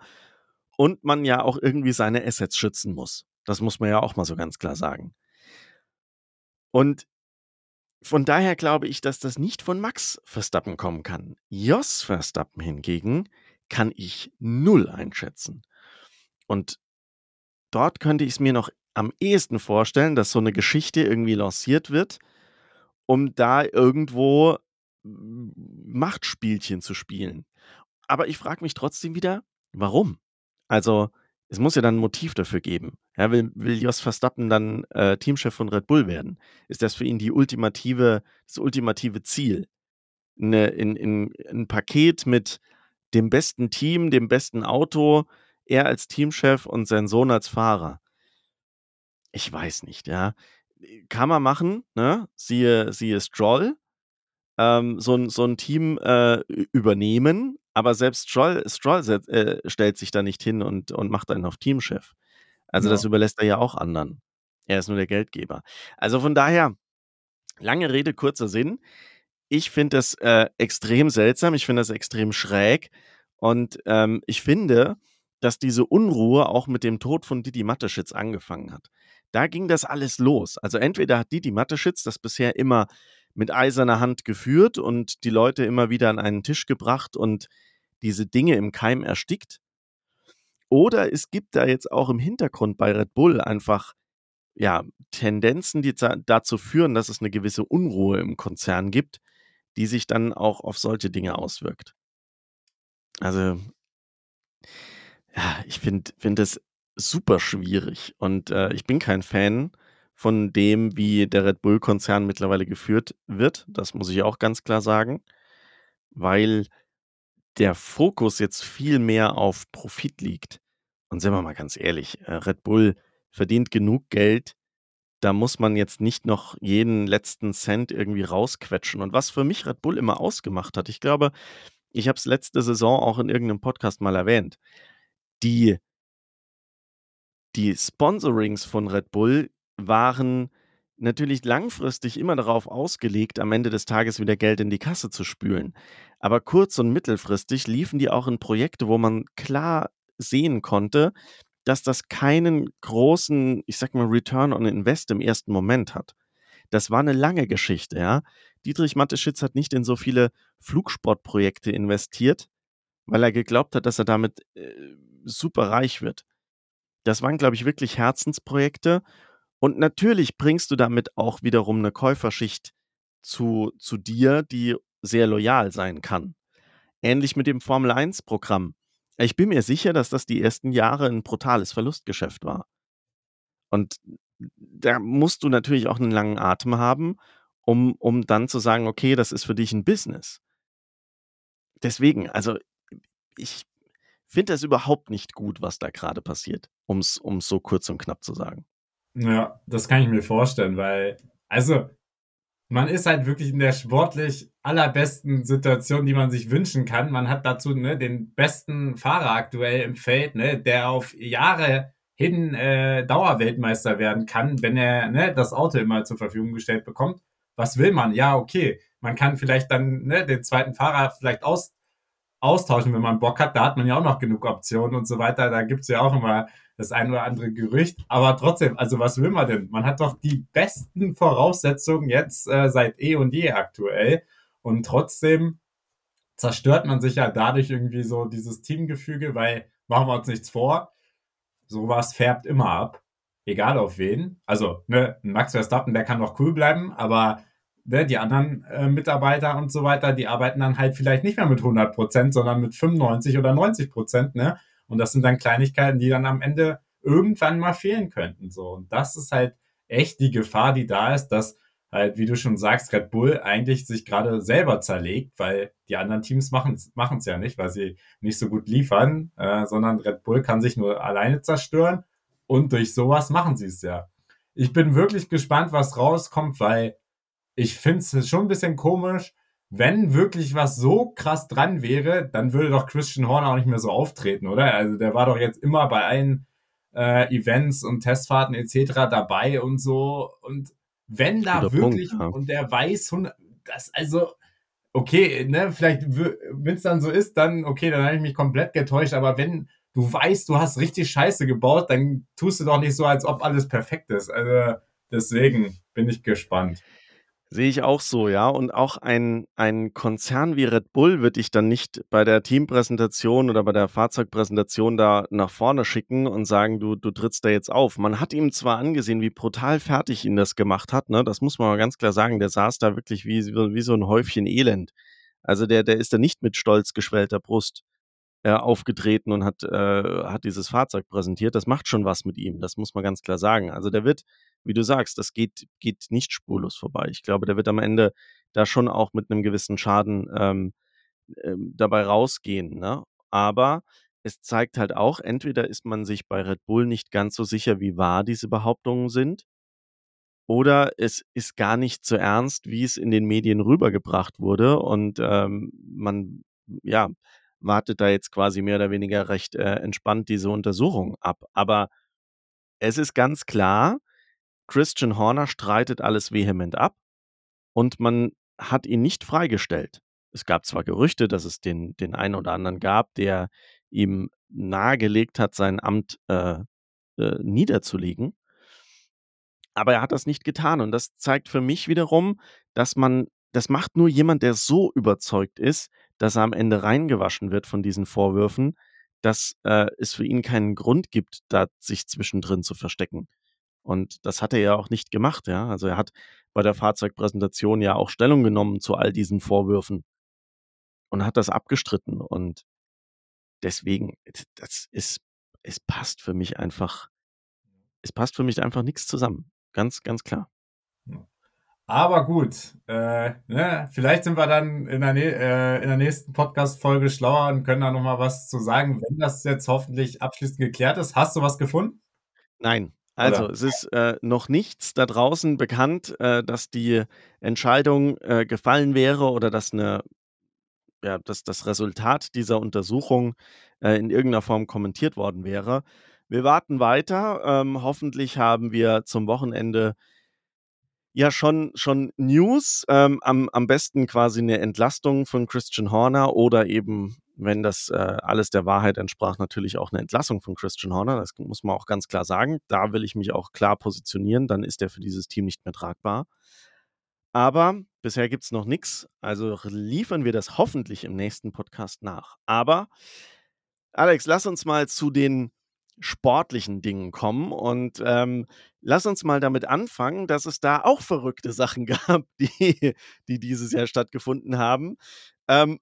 und man ja auch irgendwie seine Assets schützen muss. Das muss man ja auch mal so ganz klar sagen. Und von daher glaube ich, dass das nicht von Max Verstappen kommen kann. Jos Verstappen hingegen kann ich null einschätzen. Und dort könnte ich es mir noch am ehesten vorstellen, dass so eine Geschichte irgendwie lanciert wird, um da irgendwo Machtspielchen zu spielen. Aber ich frage mich trotzdem wieder, warum? Also, es muss ja dann ein Motiv dafür geben. Ja, will, will Jos Verstappen dann äh, Teamchef von Red Bull werden? Ist das für ihn die ultimative, das ultimative Ziel? Eine, in, in, ein Paket mit dem besten Team, dem besten Auto, er als Teamchef und sein Sohn als Fahrer. Ich weiß nicht, ja. Kann man machen, ne? Siehe, siehe Stroll. Ähm, so, ein, so ein Team äh, übernehmen, aber selbst Stroll, Stroll äh, stellt sich da nicht hin und, und macht einen auf Teamchef. Also ja. das überlässt er ja auch anderen. Er ist nur der Geldgeber. Also von daher, lange Rede, kurzer Sinn. Ich finde das äh, extrem seltsam, ich finde das extrem schräg und ähm, ich finde, dass diese Unruhe auch mit dem Tod von Didi Mateschitz angefangen hat. Da ging das alles los. Also entweder hat Didi Mateschitz das bisher immer mit eiserner Hand geführt und die Leute immer wieder an einen Tisch gebracht und diese Dinge im Keim erstickt. Oder es gibt da jetzt auch im Hintergrund bei Red Bull einfach ja, Tendenzen, die dazu führen, dass es eine gewisse Unruhe im Konzern gibt, die sich dann auch auf solche Dinge auswirkt. Also, ja, ich finde find super schwierig und äh, ich bin kein Fan von dem, wie der Red Bull-Konzern mittlerweile geführt wird. Das muss ich auch ganz klar sagen, weil der Fokus jetzt viel mehr auf Profit liegt. Und sind wir mal ganz ehrlich, äh, Red Bull verdient genug Geld, da muss man jetzt nicht noch jeden letzten Cent irgendwie rausquetschen. Und was für mich Red Bull immer ausgemacht hat, ich glaube, ich habe es letzte Saison auch in irgendeinem Podcast mal erwähnt, die, die Sponsorings von Red Bull waren natürlich langfristig immer darauf ausgelegt, am Ende des Tages wieder Geld in die Kasse zu spülen. Aber kurz- und mittelfristig liefen die auch in Projekte, wo man klar sehen konnte, dass das keinen großen, ich sag mal, Return on Invest im ersten Moment hat. Das war eine lange Geschichte, ja. Dietrich Mateschitz hat nicht in so viele Flugsportprojekte investiert, weil er geglaubt hat, dass er damit äh, super reich wird. Das waren, glaube ich, wirklich Herzensprojekte und natürlich bringst du damit auch wiederum eine Käuferschicht zu, zu dir, die sehr loyal sein kann. Ähnlich mit dem Formel 1-Programm. Ich bin mir sicher, dass das die ersten Jahre ein brutales Verlustgeschäft war. Und da musst du natürlich auch einen langen Atem haben, um, um dann zu sagen, okay, das ist für dich ein Business. Deswegen, also ich finde das überhaupt nicht gut, was da gerade passiert, um es so kurz und knapp zu sagen. Ja, das kann ich mir vorstellen, weil, also, man ist halt wirklich in der sportlich allerbesten Situation, die man sich wünschen kann. Man hat dazu ne, den besten Fahrer aktuell im Feld, ne, der auf Jahre hin äh, Dauerweltmeister werden kann, wenn er ne, das Auto immer zur Verfügung gestellt bekommt. Was will man? Ja, okay. Man kann vielleicht dann ne, den zweiten Fahrer vielleicht aus, austauschen, wenn man Bock hat. Da hat man ja auch noch genug Optionen und so weiter. Da gibt's ja auch immer das ein oder andere Gerücht. Aber trotzdem, also was will man denn? Man hat doch die besten Voraussetzungen jetzt äh, seit eh und je aktuell. Und trotzdem zerstört man sich ja dadurch irgendwie so dieses Teamgefüge, weil machen wir uns nichts vor. Sowas färbt immer ab. Egal auf wen. Also, ne, Max Verstappen, der kann noch cool bleiben, aber ne, die anderen äh, Mitarbeiter und so weiter, die arbeiten dann halt vielleicht nicht mehr mit 100 Prozent, sondern mit 95 oder 90 Prozent, ne? Und das sind dann Kleinigkeiten, die dann am Ende irgendwann mal fehlen könnten. So. Und das ist halt echt die Gefahr, die da ist, dass halt, wie du schon sagst, Red Bull eigentlich sich gerade selber zerlegt, weil die anderen Teams machen es ja nicht, weil sie nicht so gut liefern, äh, sondern Red Bull kann sich nur alleine zerstören und durch sowas machen sie es ja. Ich bin wirklich gespannt, was rauskommt, weil ich finde es schon ein bisschen komisch, wenn wirklich was so krass dran wäre, dann würde doch Christian Horner auch nicht mehr so auftreten, oder? Also der war doch jetzt immer bei allen äh, Events und Testfahrten etc. dabei und so. Und wenn da Guter wirklich, Punkt, ja. und der weiß, das, also, okay, ne, vielleicht, wenn es dann so ist, dann, okay, dann habe ich mich komplett getäuscht, aber wenn du weißt, du hast richtig Scheiße gebaut, dann tust du doch nicht so, als ob alles perfekt ist. Also, deswegen bin ich gespannt. Sehe ich auch so, ja. Und auch ein, ein Konzern wie Red Bull wird dich dann nicht bei der Teampräsentation oder bei der Fahrzeugpräsentation da nach vorne schicken und sagen, du, du trittst da jetzt auf. Man hat ihm zwar angesehen, wie brutal fertig ihn das gemacht hat, ne? Das muss man mal ganz klar sagen. Der saß da wirklich wie, wie so ein Häufchen Elend. Also der, der ist da nicht mit stolz geschwellter Brust äh, aufgetreten und hat, äh, hat dieses Fahrzeug präsentiert. Das macht schon was mit ihm, das muss man ganz klar sagen. Also der wird wie du sagst, das geht, geht nicht spurlos vorbei. Ich glaube, der wird am Ende da schon auch mit einem gewissen Schaden ähm, ähm, dabei rausgehen. Ne? Aber es zeigt halt auch, entweder ist man sich bei Red Bull nicht ganz so sicher, wie wahr diese Behauptungen sind, oder es ist gar nicht so ernst, wie es in den Medien rübergebracht wurde und ähm, man, ja, wartet da jetzt quasi mehr oder weniger recht äh, entspannt diese Untersuchung ab. Aber es ist ganz klar, Christian Horner streitet alles vehement ab und man hat ihn nicht freigestellt. Es gab zwar Gerüchte, dass es den, den einen oder anderen gab, der ihm nahegelegt hat, sein Amt äh, äh, niederzulegen, aber er hat das nicht getan und das zeigt für mich wiederum, dass man, das macht nur jemand, der so überzeugt ist, dass er am Ende reingewaschen wird von diesen Vorwürfen, dass äh, es für ihn keinen Grund gibt, da sich zwischendrin zu verstecken. Und das hat er ja auch nicht gemacht, ja. Also er hat bei der Fahrzeugpräsentation ja auch Stellung genommen zu all diesen Vorwürfen und hat das abgestritten. Und deswegen, das ist, es passt für mich einfach, es passt für mich einfach nichts zusammen. Ganz, ganz klar. Aber gut, äh, ne, vielleicht sind wir dann in der, äh, in der nächsten Podcast-Folge schlauer und können da nochmal was zu sagen, wenn das jetzt hoffentlich abschließend geklärt ist. Hast du was gefunden? Nein, also, Oder? es ist äh, noch nichts da draußen bekannt, äh, dass die Entscheidung äh, gefallen wäre oder dass eine ja, dass das Resultat dieser Untersuchung äh, in irgendeiner Form kommentiert worden wäre. Wir warten weiter. Ähm, hoffentlich haben wir zum Wochenende ja schon, schon News. Ähm, am, am besten quasi eine Entlastung von Christian Horner oder eben wenn das äh, alles der Wahrheit entsprach, natürlich auch eine Entlassung von Christian Horner. Das muss man auch ganz klar sagen. Da will ich mich auch klar positionieren. Dann ist er für dieses Team nicht mehr tragbar. Aber bisher gibt es noch nichts. Also liefern wir das hoffentlich im nächsten Podcast nach. Aber Alex, lass uns mal zu den sportlichen Dingen kommen und ähm, lass uns mal damit anfangen, dass es da auch verrückte Sachen [LAUGHS] gab, die, die dieses Jahr stattgefunden haben. Ähm,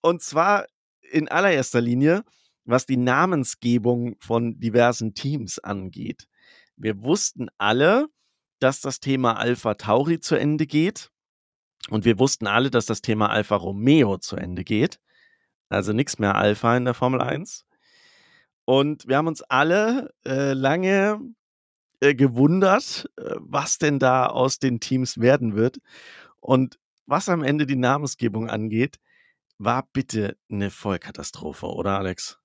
und zwar in allererster Linie, was die Namensgebung von diversen Teams angeht. Wir wussten alle, dass das Thema Alpha Tauri zu Ende geht. Und wir wussten alle, dass das Thema Alfa Romeo zu Ende geht. Also nichts mehr Alpha in der Formel 1. Und wir haben uns alle äh, lange äh, gewundert, äh, was denn da aus den Teams werden wird. Und was am Ende die Namensgebung angeht, war bitte eine Vollkatastrophe, oder Alex?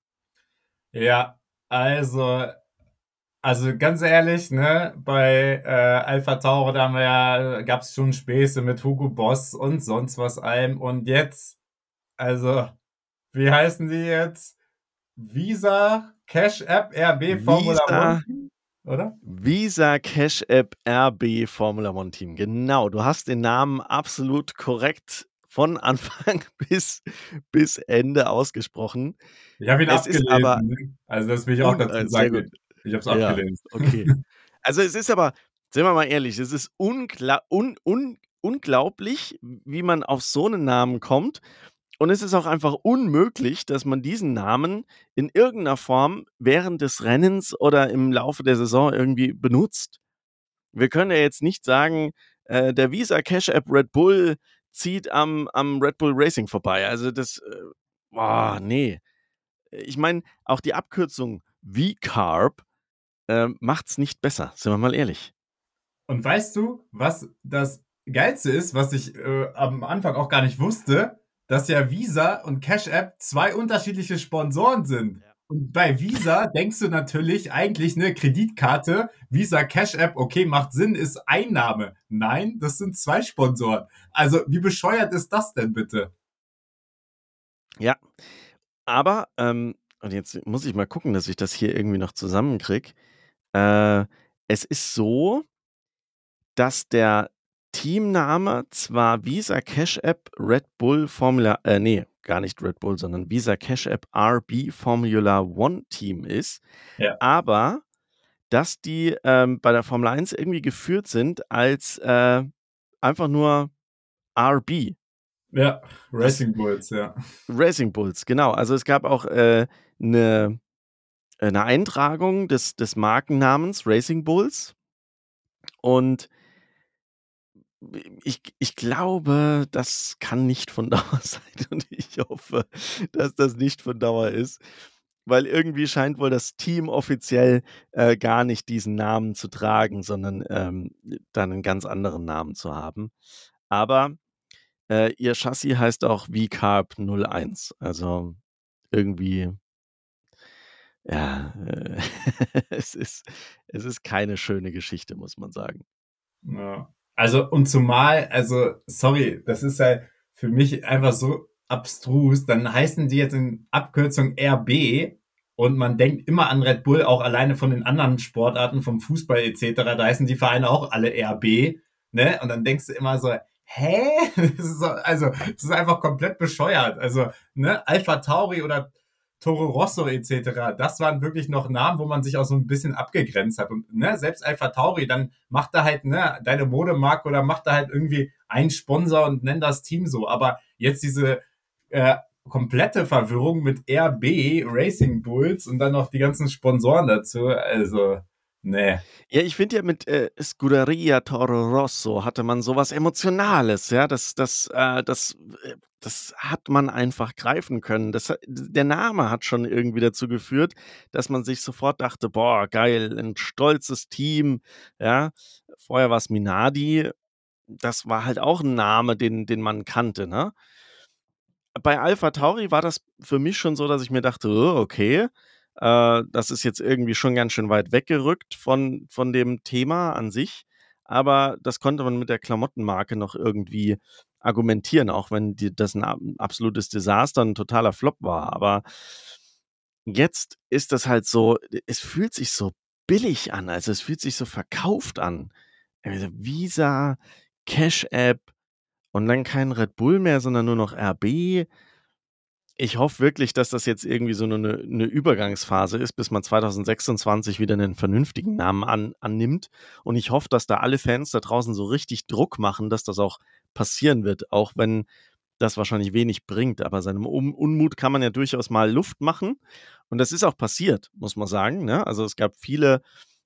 Ja, also, also ganz ehrlich, ne, bei äh, Alpha Tauri, da ja, gab es schon Späße mit Hugo Boss und sonst was allem. Und jetzt, also, wie heißen die jetzt? Visa Cash App RB Formula Visa, One oder? Visa Cash App RB Formula One Team. Genau, du hast den Namen absolut korrekt von Anfang [LAUGHS] bis, bis Ende ausgesprochen. Ich habe ihn es abgelesen. Aber, ne? also das will ich auch dazu äh, sagen. Ich habe es ja, abgelesen. [LAUGHS] Okay. Also es ist aber, sind wir mal ehrlich, es ist un un unglaublich, wie man auf so einen Namen kommt. Und es ist auch einfach unmöglich, dass man diesen Namen in irgendeiner Form während des Rennens oder im Laufe der Saison irgendwie benutzt. Wir können ja jetzt nicht sagen, äh, der Visa Cash App Red Bull zieht am, am Red Bull Racing vorbei. Also das, äh, boah, nee. Ich meine, auch die Abkürzung V-Carb äh, macht's nicht besser, sind wir mal ehrlich. Und weißt du, was das Geilste ist, was ich äh, am Anfang auch gar nicht wusste, dass ja Visa und Cash App zwei unterschiedliche Sponsoren sind. Ja. Und bei Visa [LAUGHS] denkst du natürlich eigentlich eine Kreditkarte, Visa Cash App, okay, macht Sinn, ist Einnahme. Nein, das sind zwei Sponsoren. Also wie bescheuert ist das denn bitte? Ja, aber, ähm, und jetzt muss ich mal gucken, dass ich das hier irgendwie noch zusammenkriege. Äh, es ist so, dass der Teamname zwar Visa Cash App Red Bull Formula, äh, nee, gar nicht Red Bull, sondern Visa Cash App RB Formula One Team ist, ja. aber dass die ähm, bei der Formel 1 irgendwie geführt sind als äh, einfach nur RB. Ja, Racing Bulls, ja. Racing Bulls, genau. Also es gab auch äh, eine, eine Eintragung des, des Markennamens Racing Bulls und ich, ich glaube, das kann nicht von [LAUGHS] Dauer sein und ich hoffe, dass das nicht von Dauer ist, weil irgendwie scheint wohl das Team offiziell äh, gar nicht diesen Namen zu tragen, sondern ähm, dann einen ganz anderen Namen zu haben. Aber äh, ihr Chassis heißt auch VCarb 01, also irgendwie ja, äh, [LAUGHS] es, ist, es ist keine schöne Geschichte, muss man sagen. Ja. Also, und zumal, also, sorry, das ist halt für mich einfach so abstrus. Dann heißen die jetzt in Abkürzung RB und man denkt immer an Red Bull, auch alleine von den anderen Sportarten, vom Fußball etc. Da heißen die Vereine auch alle RB. Ne? Und dann denkst du immer so, hä? [LAUGHS] Das ist so, also, das ist einfach komplett bescheuert. Also, ne, Alpha Tauri oder Toro Rosso etc. Das waren wirklich noch Namen, wo man sich auch so ein bisschen abgegrenzt hat. Und ne, selbst Alpha Tauri, dann macht da halt ne, deine Modemarke oder macht da halt irgendwie einen Sponsor und nennt das Team so. Aber jetzt diese äh, komplette Verwirrung mit RB Racing Bulls und dann noch die ganzen Sponsoren dazu. Also, Nee. Ja, ich finde ja mit äh, Scuderia Toro Rosso hatte man sowas Emotionales, ja, das, das, äh, das, äh, das hat man einfach greifen können. Das, der Name hat schon irgendwie dazu geführt, dass man sich sofort dachte, boah, geil, ein stolzes Team, ja. Vorher war es Minardi, das war halt auch ein Name, den, den man kannte, ne? Bei Alpha Tauri war das für mich schon so, dass ich mir dachte, oh, okay, äh, das ist jetzt irgendwie schon ganz schön weit weggerückt von, von dem Thema an sich. Aber das konnte man mit der Klamottenmarke noch irgendwie argumentieren, auch wenn die, das ein absolutes Desaster, ein totaler Flop war. Aber jetzt ist das halt so, es fühlt sich so billig an, also es fühlt sich so verkauft an. Also Visa, Cash App und dann kein Red Bull mehr, sondern nur noch RB ich hoffe wirklich, dass das jetzt irgendwie so eine, eine Übergangsphase ist, bis man 2026 wieder einen vernünftigen Namen an, annimmt. Und ich hoffe, dass da alle Fans da draußen so richtig Druck machen, dass das auch passieren wird, auch wenn das wahrscheinlich wenig bringt. Aber seinem Un Unmut kann man ja durchaus mal Luft machen. Und das ist auch passiert, muss man sagen. Ne? Also es gab viele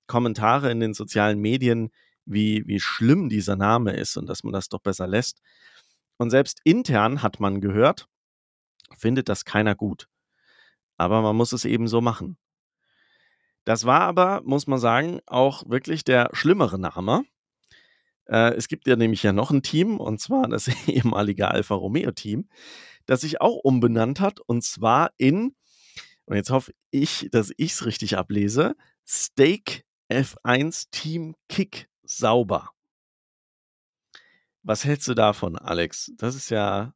Kommentare in den sozialen Medien, wie, wie schlimm dieser Name ist und dass man das doch besser lässt. Und selbst intern hat man gehört, findet das keiner gut. Aber man muss es eben so machen. Das war aber, muss man sagen, auch wirklich der schlimmere Name. Äh, es gibt ja nämlich ja noch ein Team, und zwar das [LAUGHS] ehemalige Alfa Romeo-Team, das sich auch umbenannt hat, und zwar in, und jetzt hoffe ich, dass ich es richtig ablese, Steak F1 Team Kick Sauber. Was hältst du davon, Alex? Das ist ja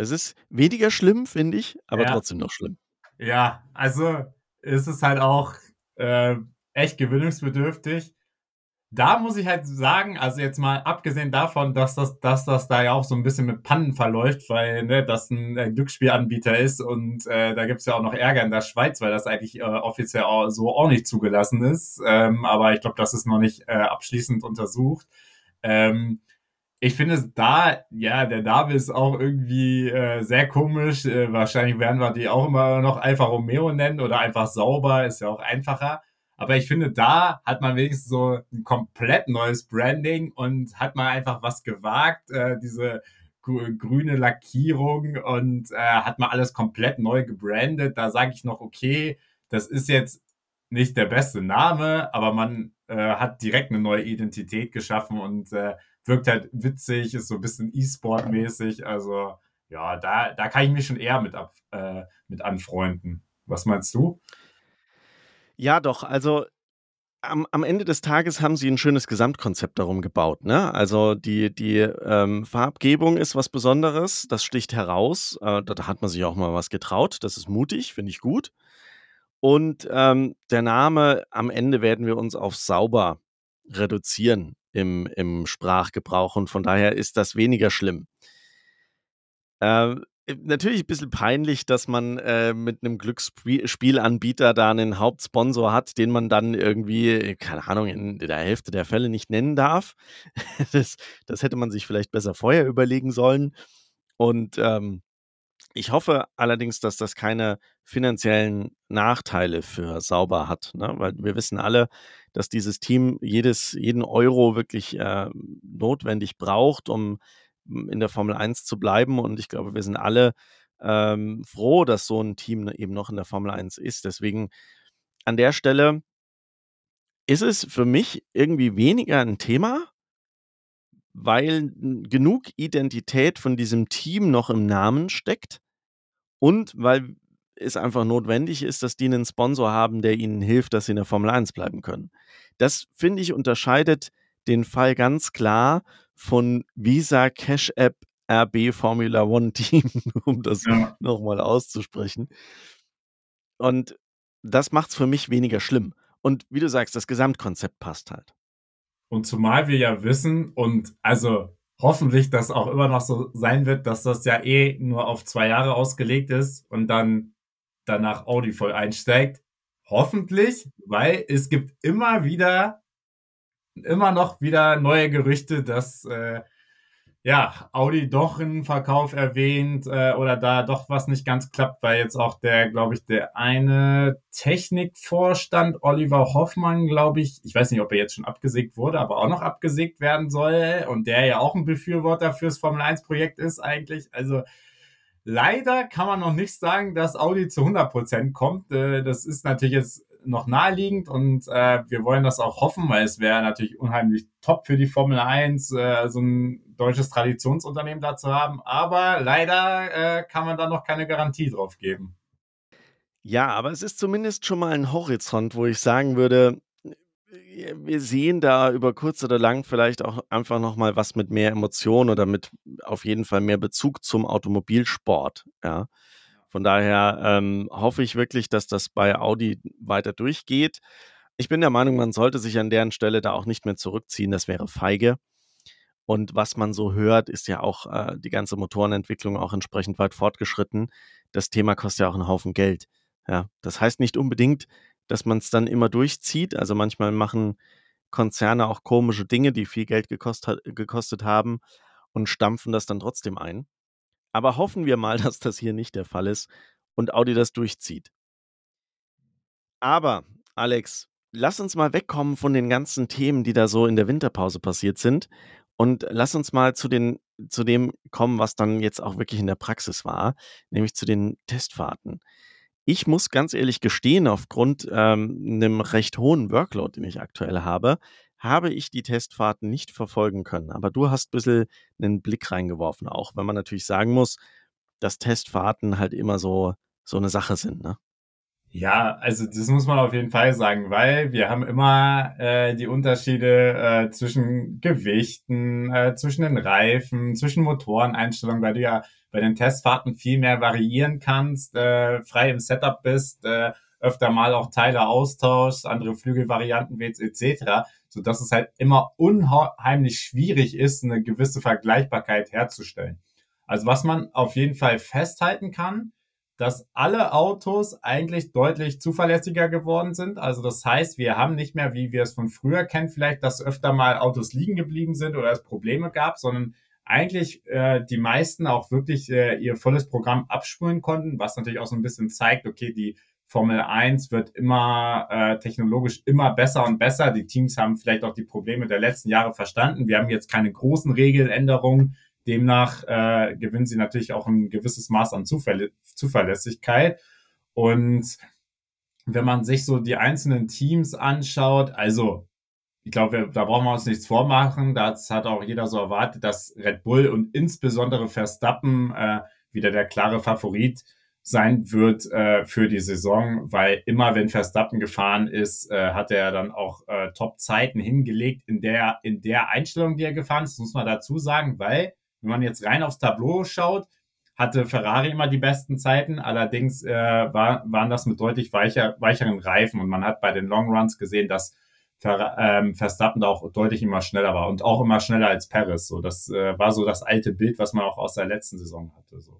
es ist weniger schlimm, finde ich, aber ja. trotzdem noch schlimm. Ja, also ist es halt auch äh, echt gewöhnungsbedürftig. Da muss ich halt sagen, also jetzt mal abgesehen davon, dass das, dass das da ja auch so ein bisschen mit Pannen verläuft, weil ne, das ein, ein Glücksspielanbieter ist und äh, da gibt es ja auch noch Ärger in der Schweiz, weil das eigentlich äh, offiziell auch so auch nicht zugelassen ist. Ähm, aber ich glaube, das ist noch nicht äh, abschließend untersucht. Ähm, ich finde da, ja, der Name ist auch irgendwie äh, sehr komisch. Äh, wahrscheinlich werden wir die auch immer noch Alfa Romeo nennen oder einfach sauber, ist ja auch einfacher. Aber ich finde, da hat man wenigstens so ein komplett neues Branding und hat mal einfach was gewagt, äh, diese grüne Lackierung und äh, hat mal alles komplett neu gebrandet. Da sage ich noch, okay, das ist jetzt nicht der beste Name, aber man äh, hat direkt eine neue Identität geschaffen und äh, wirkt halt witzig, ist so ein bisschen E-Sport-mäßig. Also ja, da, da kann ich mich schon eher mit, ab, äh, mit anfreunden. Was meinst du? Ja, doch. Also am, am Ende des Tages haben sie ein schönes Gesamtkonzept darum gebaut. Ne? Also die, die ähm, Farbgebung ist was Besonderes, das sticht heraus. Äh, da hat man sich auch mal was getraut. Das ist mutig, finde ich gut. Und ähm, der Name, am Ende werden wir uns auf sauber reduzieren im, im Sprachgebrauch und von daher ist das weniger schlimm. Äh, natürlich ein bisschen peinlich, dass man äh, mit einem Glücksspielanbieter da einen Hauptsponsor hat, den man dann irgendwie, keine Ahnung, in der Hälfte der Fälle nicht nennen darf. [LAUGHS] Das, das hätte man sich vielleicht besser vorher überlegen sollen. Und ähm, ich hoffe allerdings, dass das keine finanziellen Nachteile für Sauber hat, ne? weil wir wissen alle, dass dieses Team jedes, jeden Euro wirklich äh, notwendig braucht, um in der Formel 1 zu bleiben. Und ich glaube, wir sind alle ähm, froh, dass so ein Team eben noch in der Formel 1 ist. Deswegen an der Stelle ist es für mich irgendwie weniger ein Thema, weil genug Identität von diesem Team noch im Namen steckt und weil es einfach notwendig ist, dass die einen Sponsor haben, der ihnen hilft, dass sie in der Formel 1 bleiben können. Das, finde ich, unterscheidet den Fall ganz klar von Visa Cash App RB Formula One [LAUGHS] Team, um das ja. nochmal auszusprechen. Und das macht es für mich weniger schlimm. Und wie du sagst, das Gesamtkonzept passt halt. Und zumal wir ja wissen und also hoffentlich das auch immer noch so sein wird, dass das ja eh nur auf zwei Jahre ausgelegt ist und dann danach Audi voll einsteigt. Hoffentlich, weil es gibt immer wieder immer noch wieder neue Gerüchte, dass äh, ja, Audi doch einen Verkauf erwähnt äh, oder da doch was nicht ganz klappt, weil jetzt auch der, glaube ich, der eine Technikvorstand Oliver Hoffmann, glaube ich, ich weiß nicht, ob er jetzt schon abgesägt wurde, aber auch noch abgesägt werden soll und der ja auch ein Befürworter fürs Formel 1 Projekt ist eigentlich. Also leider kann man noch nicht sagen, dass Audi zu 100 Prozent kommt. Äh, das ist natürlich jetzt noch naheliegend und äh, wir wollen das auch hoffen, weil es wäre natürlich unheimlich top für die Formel 1, äh, so ein deutsches Traditionsunternehmen da zu haben. Aber leider äh, kann man da noch keine Garantie drauf geben. Ja, aber es ist zumindest schon mal ein Horizont, wo ich sagen würde, wir sehen da über kurz oder lang vielleicht auch einfach noch mal was mit mehr Emotionen oder mit auf jeden Fall mehr Bezug zum Automobilsport. Ja, von daher ähm, hoffe ich wirklich, dass das bei Audi weiter durchgeht. Ich bin der Meinung, man sollte sich an deren Stelle da auch nicht mehr zurückziehen. Das wäre feige. Und was man so hört, ist ja auch äh, die ganze Motorenentwicklung auch entsprechend weit fortgeschritten. Das Thema kostet ja auch einen Haufen Geld. Ja, das heißt nicht unbedingt, dass man es dann immer durchzieht. Also manchmal machen Konzerne auch komische Dinge, die viel Geld gekostet, gekostet haben und stampfen das dann trotzdem ein. Aber hoffen wir mal, [LAUGHS] dass das hier nicht der Fall ist und Audi das durchzieht. Aber, Alex, lass uns mal wegkommen von den ganzen Themen, die da so in der Winterpause passiert sind. Und lass uns mal zu, den, zu dem kommen, was dann jetzt auch wirklich in der Praxis war, nämlich zu den Testfahrten. Ich muss ganz ehrlich gestehen, aufgrund ähm, einem recht hohen Workload, den ich aktuell habe, habe ich die Testfahrten nicht verfolgen können. Aber du hast ein bisschen einen Blick reingeworfen, auch wenn man natürlich sagen muss, dass Testfahrten halt immer so, so eine Sache sind, ne? Ja, also das muss man auf jeden Fall sagen, weil wir haben immer äh, die Unterschiede äh, zwischen Gewichten, äh, zwischen den Reifen, zwischen Motoreneinstellungen, weil du ja bei den Testfahrten viel mehr variieren kannst, äh, frei im Setup bist, äh, öfter mal auch Teile austauschst, andere Flügelvarianten wählst etc so dass es halt immer unheimlich schwierig ist, eine gewisse Vergleichbarkeit herzustellen. Also was man auf jeden Fall festhalten kann, dass alle Autos eigentlich deutlich zuverlässiger geworden sind. Also das heißt, wir haben nicht mehr, wie wir es von früher kennen, vielleicht, dass öfter mal Autos liegen geblieben sind oder es Probleme gab, sondern eigentlich äh, die meisten auch wirklich äh, ihr volles Programm abspulen konnten, was natürlich auch so ein bisschen zeigt, okay, die Formel 1 wird immer äh, technologisch immer besser und besser. Die Teams haben vielleicht auch die Probleme der letzten Jahre verstanden. Wir haben jetzt keine großen Regeländerungen. Demnach äh, gewinnen sie natürlich auch ein gewisses Maß an Zuverlä Zuverlässigkeit. Und wenn man sich so die einzelnen Teams anschaut, also ich glaube, da brauchen wir uns nichts vormachen. Das hat auch jeder so erwartet, dass Red Bull und insbesondere Verstappen äh, wieder der klare Favorit sein wird äh, für die Saison, weil immer wenn Verstappen gefahren ist, äh, hat er dann auch äh, Top-Zeiten hingelegt in der, in der Einstellung, die er gefahren ist, muss man dazu sagen, weil, wenn man jetzt rein aufs Tableau schaut, hatte Ferrari immer die besten Zeiten, allerdings äh, war, waren das mit deutlich weicher, weicheren Reifen und man hat bei den Long Runs gesehen, dass Ver, ähm, Verstappen da auch deutlich immer schneller war und auch immer schneller als Paris. So, das äh, war so das alte Bild, was man auch aus der letzten Saison hatte. So.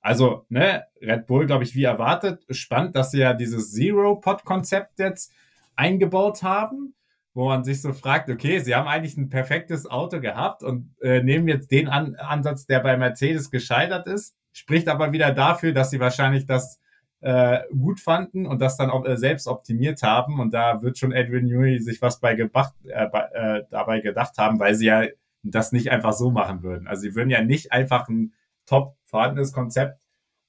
Also, ne, Red Bull, glaube ich, wie erwartet. Spannend, dass sie ja dieses Zero-Pod-Konzept jetzt eingebaut haben, wo man sich so fragt, okay, sie haben eigentlich ein perfektes Auto gehabt und äh, nehmen jetzt den An Ansatz, der bei Mercedes gescheitert ist, spricht aber wieder dafür, dass sie wahrscheinlich das äh, gut fanden und das dann auch äh, selbst optimiert haben. Und da wird schon Edwin Newey sich was bei gedacht, äh, äh, dabei gedacht haben, weil sie ja das nicht einfach so machen würden. Also sie würden ja nicht einfach ein top vorhandenes Konzept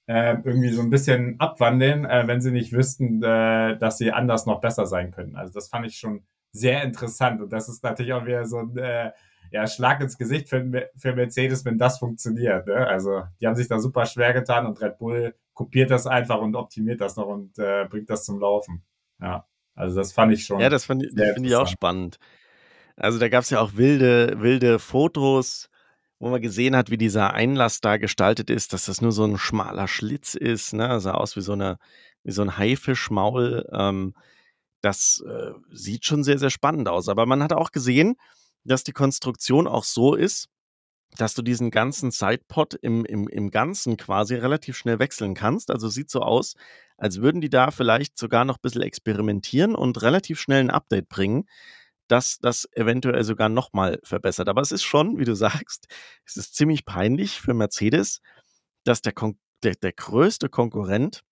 äh, irgendwie so ein bisschen abwandeln, äh, wenn sie nicht wüssten, äh, dass sie anders noch besser sein können. Also das fand ich schon sehr interessant und das ist natürlich auch wieder so ein äh, ja, Schlag ins Gesicht für, für Mercedes, wenn das funktioniert. Ne? Also die haben sich da super schwer getan und Red Bull kopiert das einfach und optimiert das noch und äh, bringt das zum Laufen. Ja, also das fand ich schon. Ja, das finde find ich auch spannend. Also da gab es ja auch wilde, wilde Fotos, wo man gesehen hat, wie dieser Einlass da gestaltet ist, dass das nur so ein schmaler Schlitz ist. Ne? sah aus wie so, eine, wie so ein Haifischmaul. Ähm, das äh, sieht schon sehr, sehr spannend aus. Aber man hat auch gesehen, dass die Konstruktion auch so ist, dass du diesen ganzen Sidepod im, im, im Ganzen quasi relativ schnell wechseln kannst. Also sieht so aus, als würden die da vielleicht sogar noch ein bisschen experimentieren und relativ schnell ein Update bringen, das das eventuell sogar nochmal verbessert. Aber es ist schon, wie du [LAUGHS] sagst, es ist ziemlich peinlich für Mercedes, dass der, Kon der, der größte Konkurrent,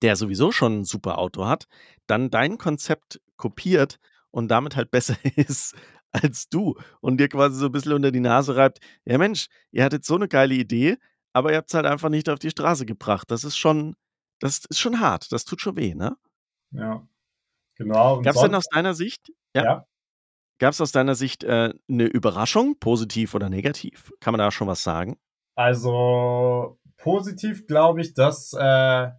der sowieso schon ein super Auto hat, dann dein Konzept kopiert und damit halt [LAUGHS] besser ist als du und dir quasi so ein bisschen unter die Nase reibt, ja Mensch, ihr hattet so eine geile Idee, aber ihr habt es halt einfach nicht auf die Straße gebracht. Das ist schon, das ist schon hart, das tut schon weh, ne? Ja, genau. Gab es denn aus deiner Sicht, ja, ja. gab es aus deiner Sicht äh, eine Überraschung, positiv oder negativ? Kann man da schon was sagen? Also positiv glaube ich, dass äh,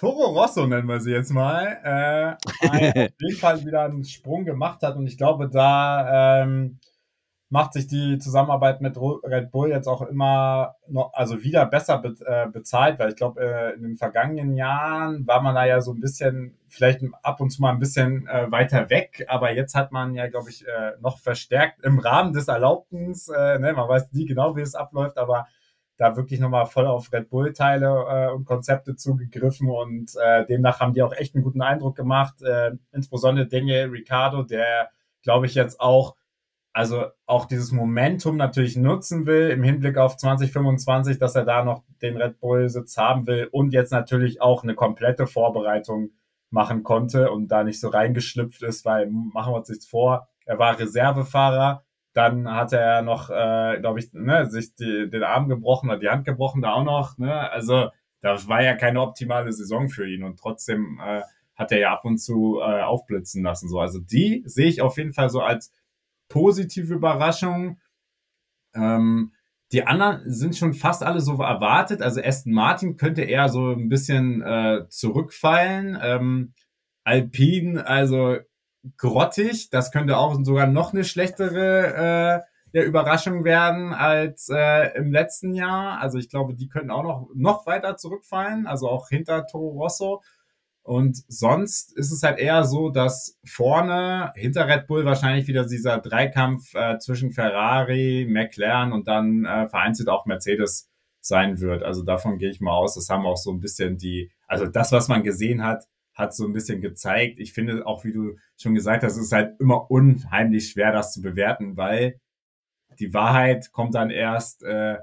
Toro Rosso nennen wir sie jetzt mal, äh, [LAUGHS] auf jeden Fall wieder einen Sprung gemacht hat. Und ich glaube, da ähm, macht sich die Zusammenarbeit mit Red Bull jetzt auch immer noch, also wieder besser be äh, bezahlt, weil ich glaube, äh, in den vergangenen Jahren war man da ja so ein bisschen, vielleicht ab und zu mal ein bisschen äh, weiter weg, aber jetzt hat man ja, glaube ich, äh, noch verstärkt im Rahmen des Erlaubtens, äh, ne, man weiß nie genau, wie es abläuft, aber da wirklich nochmal voll auf Red Bull-Teile äh, und Konzepte zugegriffen und demnach haben die auch echt einen guten Eindruck gemacht. Insbesondere Daniel Ricciardo, der, glaube ich, jetzt auch, also auch dieses Momentum natürlich nutzen will im Hinblick auf 2025, dass er da noch den Red Bull-Sitz haben will und jetzt natürlich auch eine komplette Vorbereitung machen konnte und da nicht so reingeschlüpft ist, weil machen wir uns nichts vor, er war Reservefahrer, dann hatte er noch, äh, glaube ich, ne, sich die, den Arm gebrochen oder die Hand gebrochen, da auch noch. Ne? Also das war ja keine optimale Saison für ihn und trotzdem äh, hat er ja ab und zu äh, aufblitzen lassen. So. Also die sehe ich auf jeden Fall so als positive Überraschung. Ähm, die anderen sind schon fast alle so erwartet. Also Aston Martin könnte eher so ein bisschen äh, zurückfallen. Ähm, Alpine, also grottig. Das könnte auch sogar noch eine schlechtere äh, ja, Überraschung werden als äh, im letzten Jahr. Also ich glaube, die könnten auch noch, noch weiter zurückfallen, also auch hinter Toro Rosso. Und sonst ist es halt eher so, dass vorne hinter Red Bull wahrscheinlich wieder dieser Dreikampf äh, zwischen Ferrari, McLaren und dann äh, vereinzelt auch Mercedes sein wird. Also davon gehe ich mal aus. Das haben auch so ein bisschen die, also das, was man gesehen hat, hat so ein bisschen gezeigt. Ich finde auch, wie du schon gesagt hast, es ist halt immer unheimlich schwer, das zu bewerten, weil die Wahrheit kommt dann erst, äh,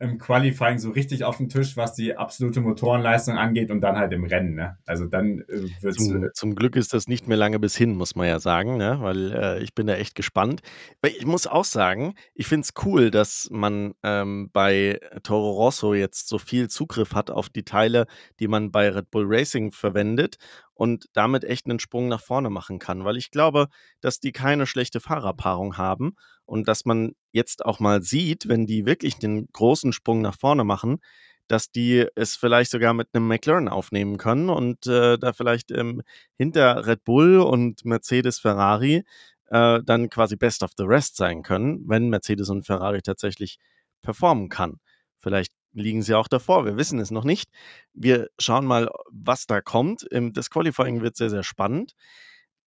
im Qualifying so richtig auf den Tisch, was die absolute Motorenleistung angeht und dann halt im Rennen. Ne? Also dann äh, wird zum, äh, zum Glück ist das nicht mehr lange bis hin, muss man ja sagen, ne? weil äh, ich bin da echt gespannt. Ich muss auch sagen, ich finde es cool, dass man ähm, bei Toro Rosso jetzt so viel Zugriff hat auf die Teile, die man bei Red Bull Racing verwendet und damit echt einen Sprung nach vorne machen kann, weil ich glaube, dass die keine schlechte Fahrerpaarung haben und dass man jetzt auch mal sieht, wenn die wirklich den großen Sprung nach vorne machen, dass die es vielleicht sogar mit einem McLaren aufnehmen können und äh, da vielleicht ähm, hinter Red Bull und Mercedes, Ferrari äh, dann quasi best of the rest sein können, wenn Mercedes und Ferrari tatsächlich performen kann. Vielleicht liegen sie auch davor. Wir wissen es noch nicht. Wir schauen mal, was da kommt. Das Qualifying wird sehr, sehr spannend.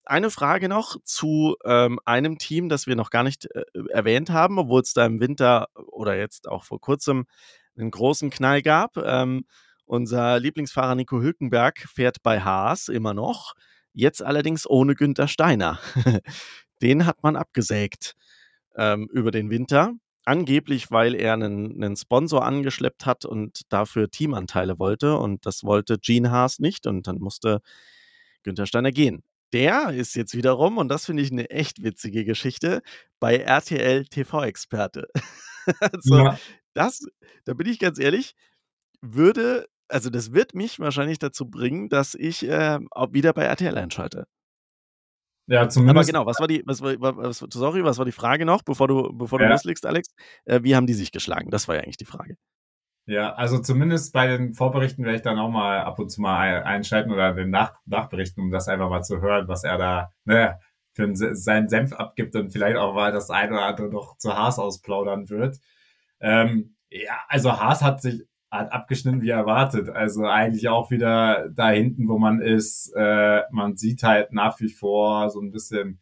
Eine Frage noch zu ähm, einem Team, das wir noch gar nicht äh, erwähnt haben, obwohl es da im Winter oder jetzt auch vor kurzem einen großen Knall gab. Ähm, unser Lieblingsfahrer Nico Hülkenberg fährt bei Haas immer noch, jetzt allerdings ohne Günther Steiner. [LAUGHS] Den hat man abgesägt ähm, über den Winter. Angeblich, weil er einen, einen Sponsor angeschleppt hat und dafür Teamanteile wollte. Und das wollte Gene Haas nicht. Und dann musste Günther Steiner gehen. Der ist jetzt wiederum, und das finde ich eine echt witzige Geschichte, bei RTL TV-Experte. [LAUGHS] also, ja. das, da bin ich ganz ehrlich, würde, also das wird mich wahrscheinlich dazu bringen, dass ich äh, auch wieder bei RTL einschalte. Ja, zumindest. Aber genau, was war die, was war, was, sorry, was war die Frage noch, bevor du, bevor du ja. loslegst, Alex? Äh, wie haben die sich geschlagen? Das war ja eigentlich die Frage. Ja, also zumindest bei den Vorberichten werde ich dann auch mal ab und zu mal einschalten oder den Nach Nachberichten, um das einfach mal zu hören, was er da ne, für seinen Senf abgibt und vielleicht auch mal das eine oder andere noch zu Haas ausplaudern wird. Ähm, ja, also Haas hat sich hat abgeschnitten wie erwartet. Also eigentlich auch wieder da hinten, wo man ist. Äh, man sieht halt nach wie vor so ein bisschen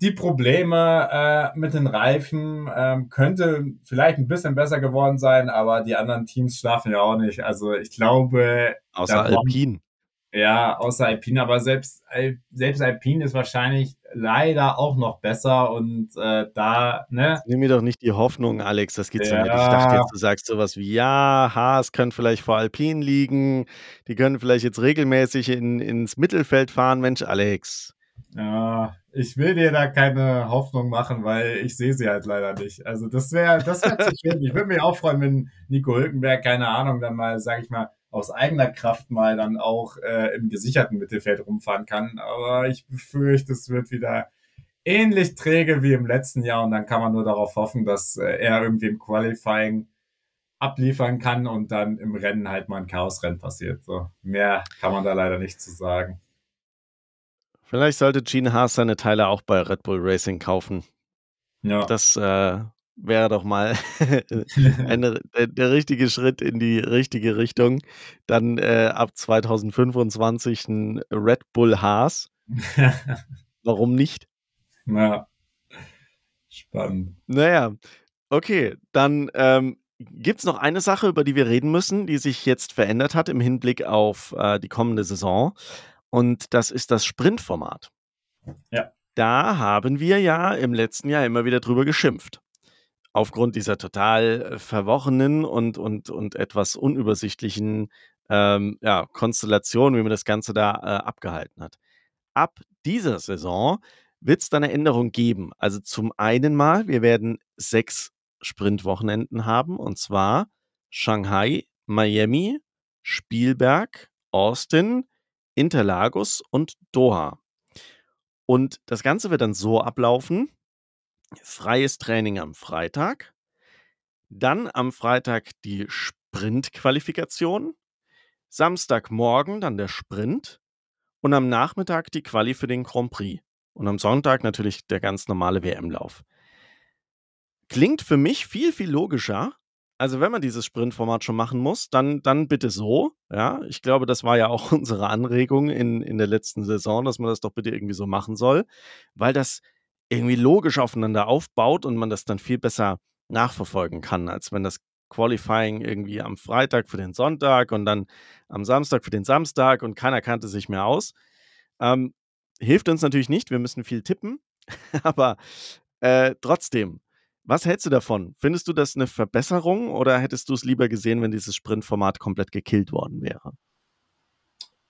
die Probleme äh, mit den Reifen. Ähm, könnte vielleicht ein bisschen besser geworden sein, aber die anderen Teams schlafen ja auch nicht. Also ich glaube. Außer Alpine. Ja, außer Alpine, aber selbst, selbst Alpine ist wahrscheinlich leider auch noch besser und äh, da, ne? Nimm mir doch nicht die Hoffnung, Alex, das geht's ja. nicht. Ich dachte jetzt, du sagst sowas wie, ja, Haas können vielleicht vor Alpine liegen, die können vielleicht jetzt regelmäßig in, ins Mittelfeld fahren. Mensch, Alex. Ja, ich will dir da keine Hoffnung machen, weil ich sehe sie halt leider nicht. Also das wäre, das wäre zu [LAUGHS] schön. Ich würde mich auch freuen, wenn Nico Hülkenberg, keine Ahnung, dann mal, sag ich mal, aus eigener Kraft mal dann auch äh, im gesicherten Mittelfeld rumfahren kann. Aber ich befürchte, es wird wieder ähnlich träge wie im letzten Jahr und dann kann man nur darauf hoffen, dass äh, er irgendwie im Qualifying abliefern kann und dann im Rennen halt mal ein Chaosrennen passiert. So mehr kann man da leider nicht zu sagen. Vielleicht sollte Gene Haas seine Teile auch bei Red Bull Racing kaufen. Ja. Das äh, wäre doch mal [LAUGHS] [LAUGHS] eine, der, der, richtige Schritt in die richtige Richtung. Dann äh, ab 2025 ein Red Bull Haas. [LAUGHS] Warum nicht? Ja. Spannend. Naja, okay, dann ähm, gibt es noch eine Sache, über die wir reden müssen, die sich jetzt verändert hat im Hinblick auf äh, die kommende Saison. Und das ist das Sprintformat. Ja. Da haben wir ja im letzten Jahr immer wieder drüber geschimpft aufgrund dieser total äh, verworrenen und, und, und etwas unübersichtlichen ähm, ja, Konstellation, wie man das Ganze da äh, abgehalten hat. Ab dieser Saison wird es dann eine Änderung geben. Also zum einen mal, wir werden sechs Sprintwochenenden haben, und zwar Shanghai, Miami, Spielberg, Austin, Interlagos und Doha. Und das Ganze wird dann so ablaufen, freies Training am Freitag, dann am Freitag die Sprintqualifikation, Samstagmorgen dann der Sprint und am Nachmittag die Quali für den Grand Prix. Und am Sonntag natürlich der ganz normale WM-Lauf. Klingt für mich viel, viel logischer. Also, wenn man dieses Sprintformat schon machen muss, dann, dann bitte so. Ja, ich glaube, das war ja auch [LAUGHS] unsere Anregung in, in der letzten Saison, dass man das doch bitte irgendwie so machen soll, weil das irgendwie logisch aufeinander aufbaut und man das dann viel besser nachverfolgen kann, als wenn das Qualifying irgendwie am Freitag für den Sonntag und dann am Samstag für den Samstag und keiner kannte sich mehr aus. Ähm, hilft uns natürlich nicht, wir müssen viel tippen, [LAUGHS] aber äh, trotzdem, Was hältst du davon? Findest du das eine Verbesserung oder hättest du es lieber gesehen, wenn dieses Sprintformat komplett gekillt worden wäre?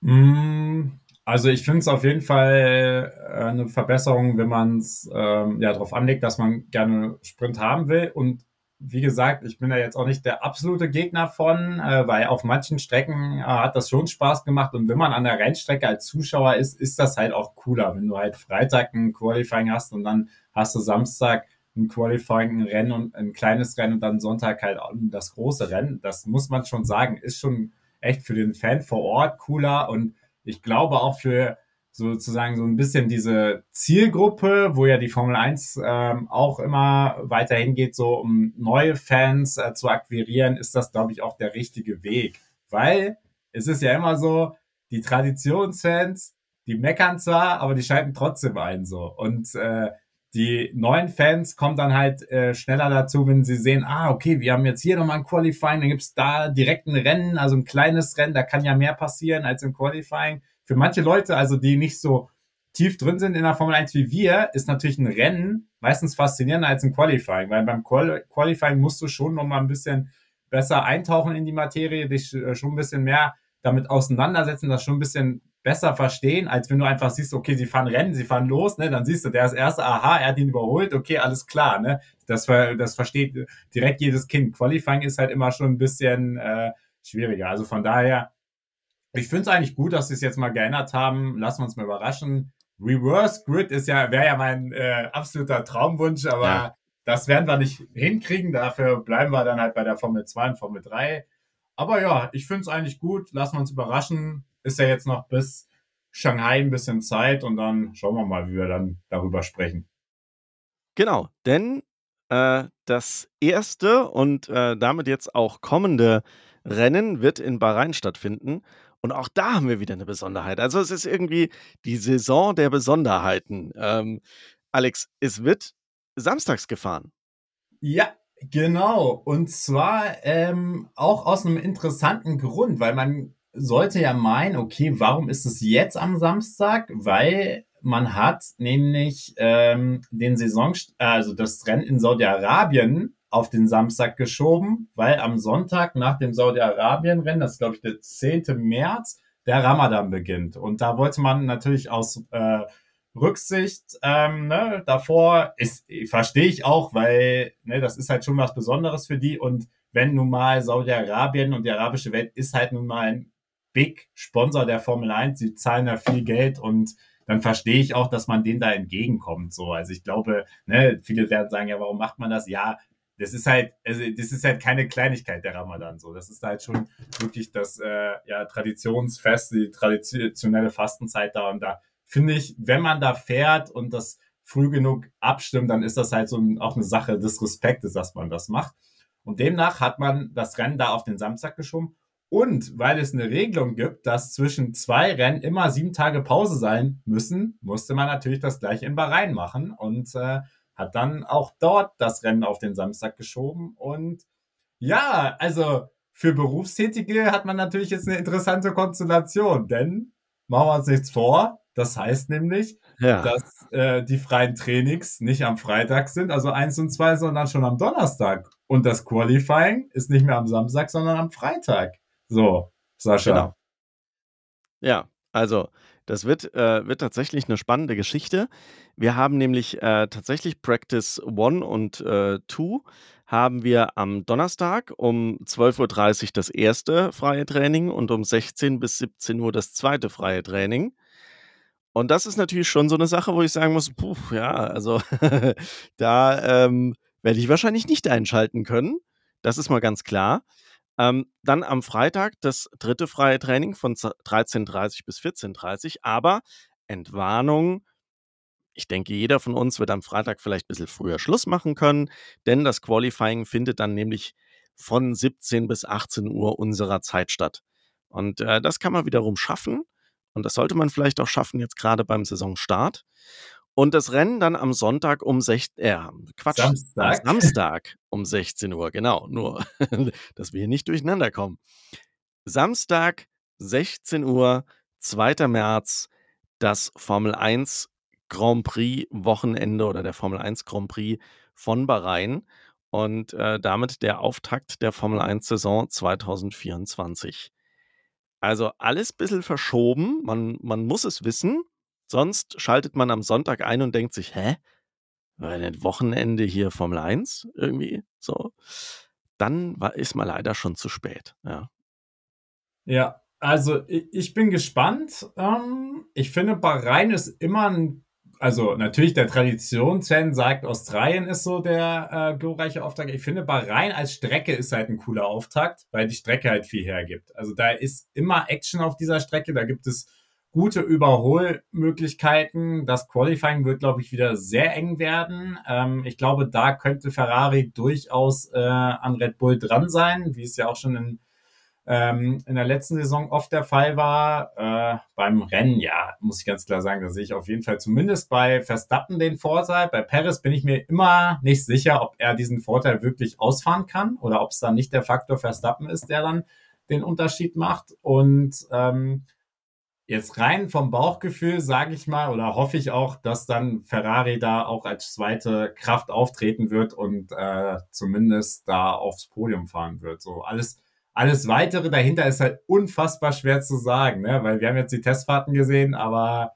Hm, also ich finde es auf jeden Fall äh, eine Verbesserung, wenn man es ähm, ja darauf anlegt, dass man gerne Sprint haben will. Und wie gesagt, ich bin da jetzt auch nicht der absolute Gegner von, äh, weil auf manchen Strecken äh, hat das schon Spaß gemacht. Und wenn man an der Rennstrecke als Zuschauer ist, ist das halt auch cooler, wenn du halt Freitag ein Qualifying hast und dann hast du Samstag ein Qualifying, ein Rennen und ein kleines Rennen und dann Sonntag halt das große Rennen. Das muss man schon sagen, ist schon echt für den Fan vor Ort cooler und ich glaube auch für sozusagen so ein bisschen diese Zielgruppe, wo ja die Formel 1 ähm, auch immer weiterhin geht, so um neue Fans äh, zu akquirieren, ist das, glaube ich, auch der richtige Weg. Weil es ist ja immer so, die Traditionsfans, die meckern zwar, aber die schalten trotzdem ein so. Und äh, die neuen Fans kommen dann halt äh, schneller dazu, wenn sie sehen, ah, okay, wir haben jetzt hier nochmal ein Qualifying, dann gibt's da direkt ein Rennen, also ein kleines Rennen, da kann ja mehr passieren als im Qualifying. Für manche Leute, also die nicht so tief drin sind in der Formel 1 wie wir, ist natürlich ein Rennen meistens faszinierender als ein Qualifying, weil beim Qual Qualifying musst du schon nochmal ein bisschen besser eintauchen in die Materie, dich äh, schon ein bisschen mehr damit auseinandersetzen, das schon ein bisschen besser verstehen, als wenn du einfach siehst, okay, sie fahren Rennen, sie fahren los, ne, dann siehst du, der ist erst, aha, er hat ihn überholt, okay, alles klar, ne, das, das versteht direkt jedes Kind. Qualifying ist halt immer schon ein bisschen äh, schwieriger. Also von daher, ich finde es eigentlich gut, dass sie es jetzt mal geändert haben. Lassen wir uns mal überraschen. Reverse Grid ist ja, wäre ja mein äh, absoluter Traumwunsch, aber ja. das werden wir nicht hinkriegen. Dafür bleiben wir dann halt bei der Formel 2 und Formel 3. Aber ja, ich finde es eigentlich gut. Lassen wir uns überraschen ist ja jetzt noch bis Shanghai ein bisschen Zeit und dann schauen wir mal, wie wir dann darüber sprechen. Genau, denn äh, das erste und äh, damit jetzt auch kommende Rennen wird in Bahrain stattfinden. Und auch da haben wir wieder eine Besonderheit. Also es ist irgendwie die Saison der Besonderheiten. Ähm, Alex, es wird samstags gefahren. Ja, genau. Und zwar ähm, auch aus einem interessanten Grund, weil man sollte ja meinen, okay, warum ist es jetzt am Samstag? Weil man hat nämlich ähm, den Saison, also das Rennen in Saudi-Arabien auf den Samstag geschoben, weil am Sonntag nach dem Saudi-Arabien-Rennen, das ist glaube ich der 10. März, der Ramadan beginnt. Und da wollte man natürlich aus äh, Rücksicht ähm, ne, davor, ist, verstehe ich auch, weil ne, das ist halt schon was Besonderes für die. Und wenn nun mal Saudi-Arabien und die arabische Welt ist halt nun mal ein Big Sponsor der Formel 1, sie zahlen da viel Geld und dann verstehe ich auch, dass man denen da entgegenkommt. So, also ich glaube, ne, viele werden sagen, ja, warum macht man das? Ja, das ist halt, also das ist halt keine Kleinigkeit der Ramadan. So, das ist halt schon wirklich das äh, ja Traditionsfest, die traditionelle Fastenzeit da und da finde ich, wenn man da fährt und das früh genug abstimmt, dann ist das halt so auch eine Sache des Respektes, dass man das macht. Und demnach hat man das Rennen da auf den Samstag geschoben und weil es eine Regelung gibt, dass zwischen zwei Rennen immer sieben Tage Pause sein müssen, musste man natürlich das gleiche in Bahrain machen und äh, hat dann auch dort das Rennen auf den Samstag geschoben. Und ja, also für Berufstätige hat man natürlich jetzt eine interessante Konstellation, denn machen wir uns nichts vor. Das heißt nämlich, ja. dass äh, die freien Trainings nicht am Freitag sind, also eins und zwei, sondern schon am Donnerstag. Und das Qualifying ist nicht mehr am Samstag, sondern am Freitag. So, Sascha. Genau. Ja, also das wird, äh, wird tatsächlich eine spannende Geschichte. Wir haben nämlich äh, tatsächlich Practice 1 und 2 äh, haben wir am Donnerstag um 12.30 Uhr das erste freie Training und um 16 bis 17 Uhr das zweite freie Training. Und das ist natürlich schon so eine Sache, wo ich sagen muss, puh, ja, also [LAUGHS] da ähm, werde ich wahrscheinlich nicht einschalten können. Das ist mal ganz klar. Ähm, dann am Freitag das dritte freie Training von 13.30 bis 14.30 aber Entwarnung. Ich denke, jeder von uns wird am Freitag vielleicht ein bisschen früher Schluss machen können, denn das Qualifying findet dann nämlich von 17 bis 18 Uhr unserer Zeit statt. Und äh, das kann man wiederum schaffen. Und das sollte man vielleicht auch schaffen, jetzt gerade beim Saisonstart. Und das Rennen dann am Sonntag um 16 äh, Quatsch, Samstag. [LAUGHS] Samstag um 16 Uhr, genau, nur, [LAUGHS] dass wir hier nicht durcheinander kommen. Samstag, 16 Uhr, 2. März, das Formel 1 Grand Prix Wochenende oder der Formel 1 Grand Prix von Bahrain und äh, damit der Auftakt der Formel 1-Saison 2024. Also alles ein bisschen verschoben, man, man muss es wissen, sonst schaltet man am Sonntag ein und denkt sich, hä? War denn Wochenende hier Formel 1 irgendwie so? Dann war, ist man leider schon zu spät, ja. Ja, also ich, bin gespannt. Ähm, ich finde, Bahrain ist immer ein also natürlich der Traditionsfan sagt, Australien ist so der äh, glorreiche Auftakt. Ich finde, Bahrain als Strecke ist halt ein cooler Auftakt, weil die Strecke halt viel hergibt. Also da ist immer Action auf dieser Strecke, da gibt es gute Überholmöglichkeiten. Das Qualifying wird, glaube ich, wieder sehr eng werden. Ähm, ich glaube, da könnte Ferrari durchaus äh, an Red Bull dran sein, wie es ja auch schon in ähm, in der letzten Saison oft der Fall war. Äh, beim Rennen, ja, muss ich ganz klar sagen, da sehe ich auf jeden Fall zumindest bei Verstappen den Vorteil. Bei Perez bin ich mir immer nicht sicher, ob er diesen Vorteil wirklich ausfahren kann oder ob es dann nicht der Faktor Verstappen ist, der dann den Unterschied macht. Und ähm, jetzt rein vom Bauchgefühl sage ich mal oder hoffe ich auch, dass dann Ferrari da auch als zweite Kraft auftreten wird und äh, zumindest da aufs Podium fahren wird. So alles alles weitere dahinter ist halt unfassbar schwer zu sagen, ne? weil wir haben jetzt die Testfahrten gesehen, aber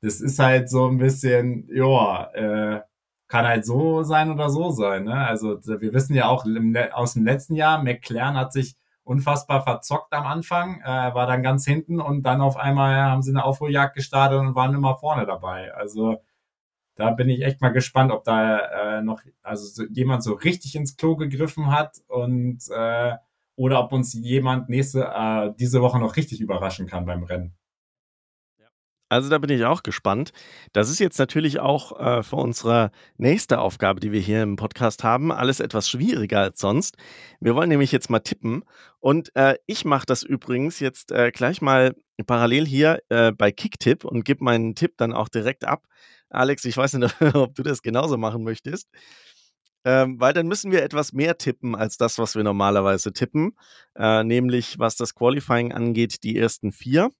das ist halt so ein bisschen, ja, äh, kann halt so sein oder so sein. Ne? Also wir wissen ja auch aus dem letzten Jahr, McLaren hat sich unfassbar verzockt am Anfang, äh, war dann ganz hinten und dann auf einmal haben sie eine Aufholjagd gestartet und waren immer vorne dabei. Also da bin ich echt mal gespannt, ob da äh, noch also so, jemand so richtig ins Klo gegriffen hat und äh, oder ob uns jemand nächste, äh, diese Woche noch richtig überraschen kann beim Rennen. Also da bin ich auch gespannt. Das ist jetzt natürlich auch äh, für unsere nächste Aufgabe, die wir hier im Podcast haben, alles etwas schwieriger als sonst. Wir wollen nämlich jetzt mal tippen. Und äh, ich mache das übrigens jetzt äh, gleich mal parallel hier äh, bei Kicktipp und gebe meinen Tipp dann auch direkt ab. Alex, ich weiß nicht, [LAUGHS] ob du das genauso machen möchtest. Ähm, weil dann müssen wir etwas mehr tippen als das, was wir normalerweise tippen. Äh, nämlich was das Qualifying angeht, die ersten vier.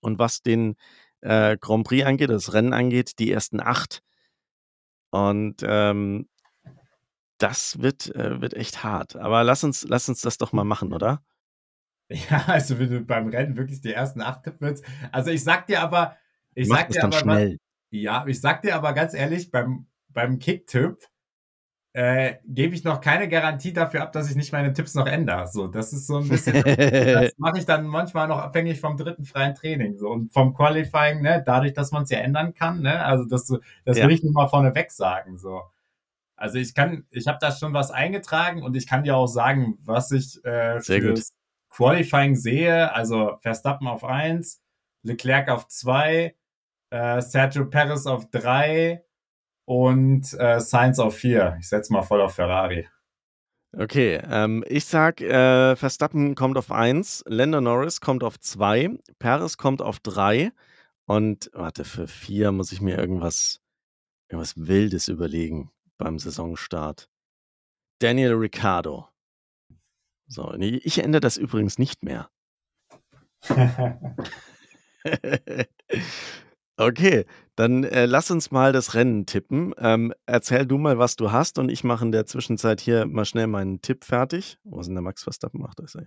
Und was den äh, Grand Prix angeht, das Rennen angeht, die ersten acht. Und ähm, das wird, äh, wird echt hart. Aber lass uns, lass uns das doch mal machen, oder? Ja, also wenn du beim Rennen wirklich die ersten acht tippen willst. Also ich sag dir aber, ich sag dir aber, schnell. ja, ich sag dir aber ganz ehrlich, beim, beim Kicktipp, äh, gebe ich noch keine Garantie dafür ab, dass ich nicht meine Tipps noch ändere. So, das ist so ein bisschen, [LAUGHS] das mache ich dann manchmal noch abhängig vom dritten freien Training so und vom Qualifying, ne, dadurch, dass man es ja ändern kann, ne, also das, das ja. will ich nur mal vorneweg sagen, so. Also ich kann, ich habe da schon was eingetragen und ich kann dir auch sagen, was ich äh, für das Qualifying sehe. Also Verstappen auf eins, Leclerc auf zwei, äh, Sergio Perez auf drei, und äh, Sainz auf 4. Ich setze mal voll auf Ferrari. Okay, ähm, ich sag, äh, Verstappen kommt auf 1, Lando Norris kommt auf 2, Perez kommt auf 3 und warte, für 4 muss ich mir irgendwas, irgendwas Wildes überlegen beim Saisonstart. Daniel Ricciardo. So, ich ändere das übrigens nicht mehr. [LAUGHS] [LAUGHS] Okay, dann äh, lass uns mal das Rennen tippen. Ähm, erzähl du mal, was du hast und ich mache in der Zwischenzeit hier mal schnell meinen Tipp fertig. Wo ist denn der Max Verstappen? Macht das ja.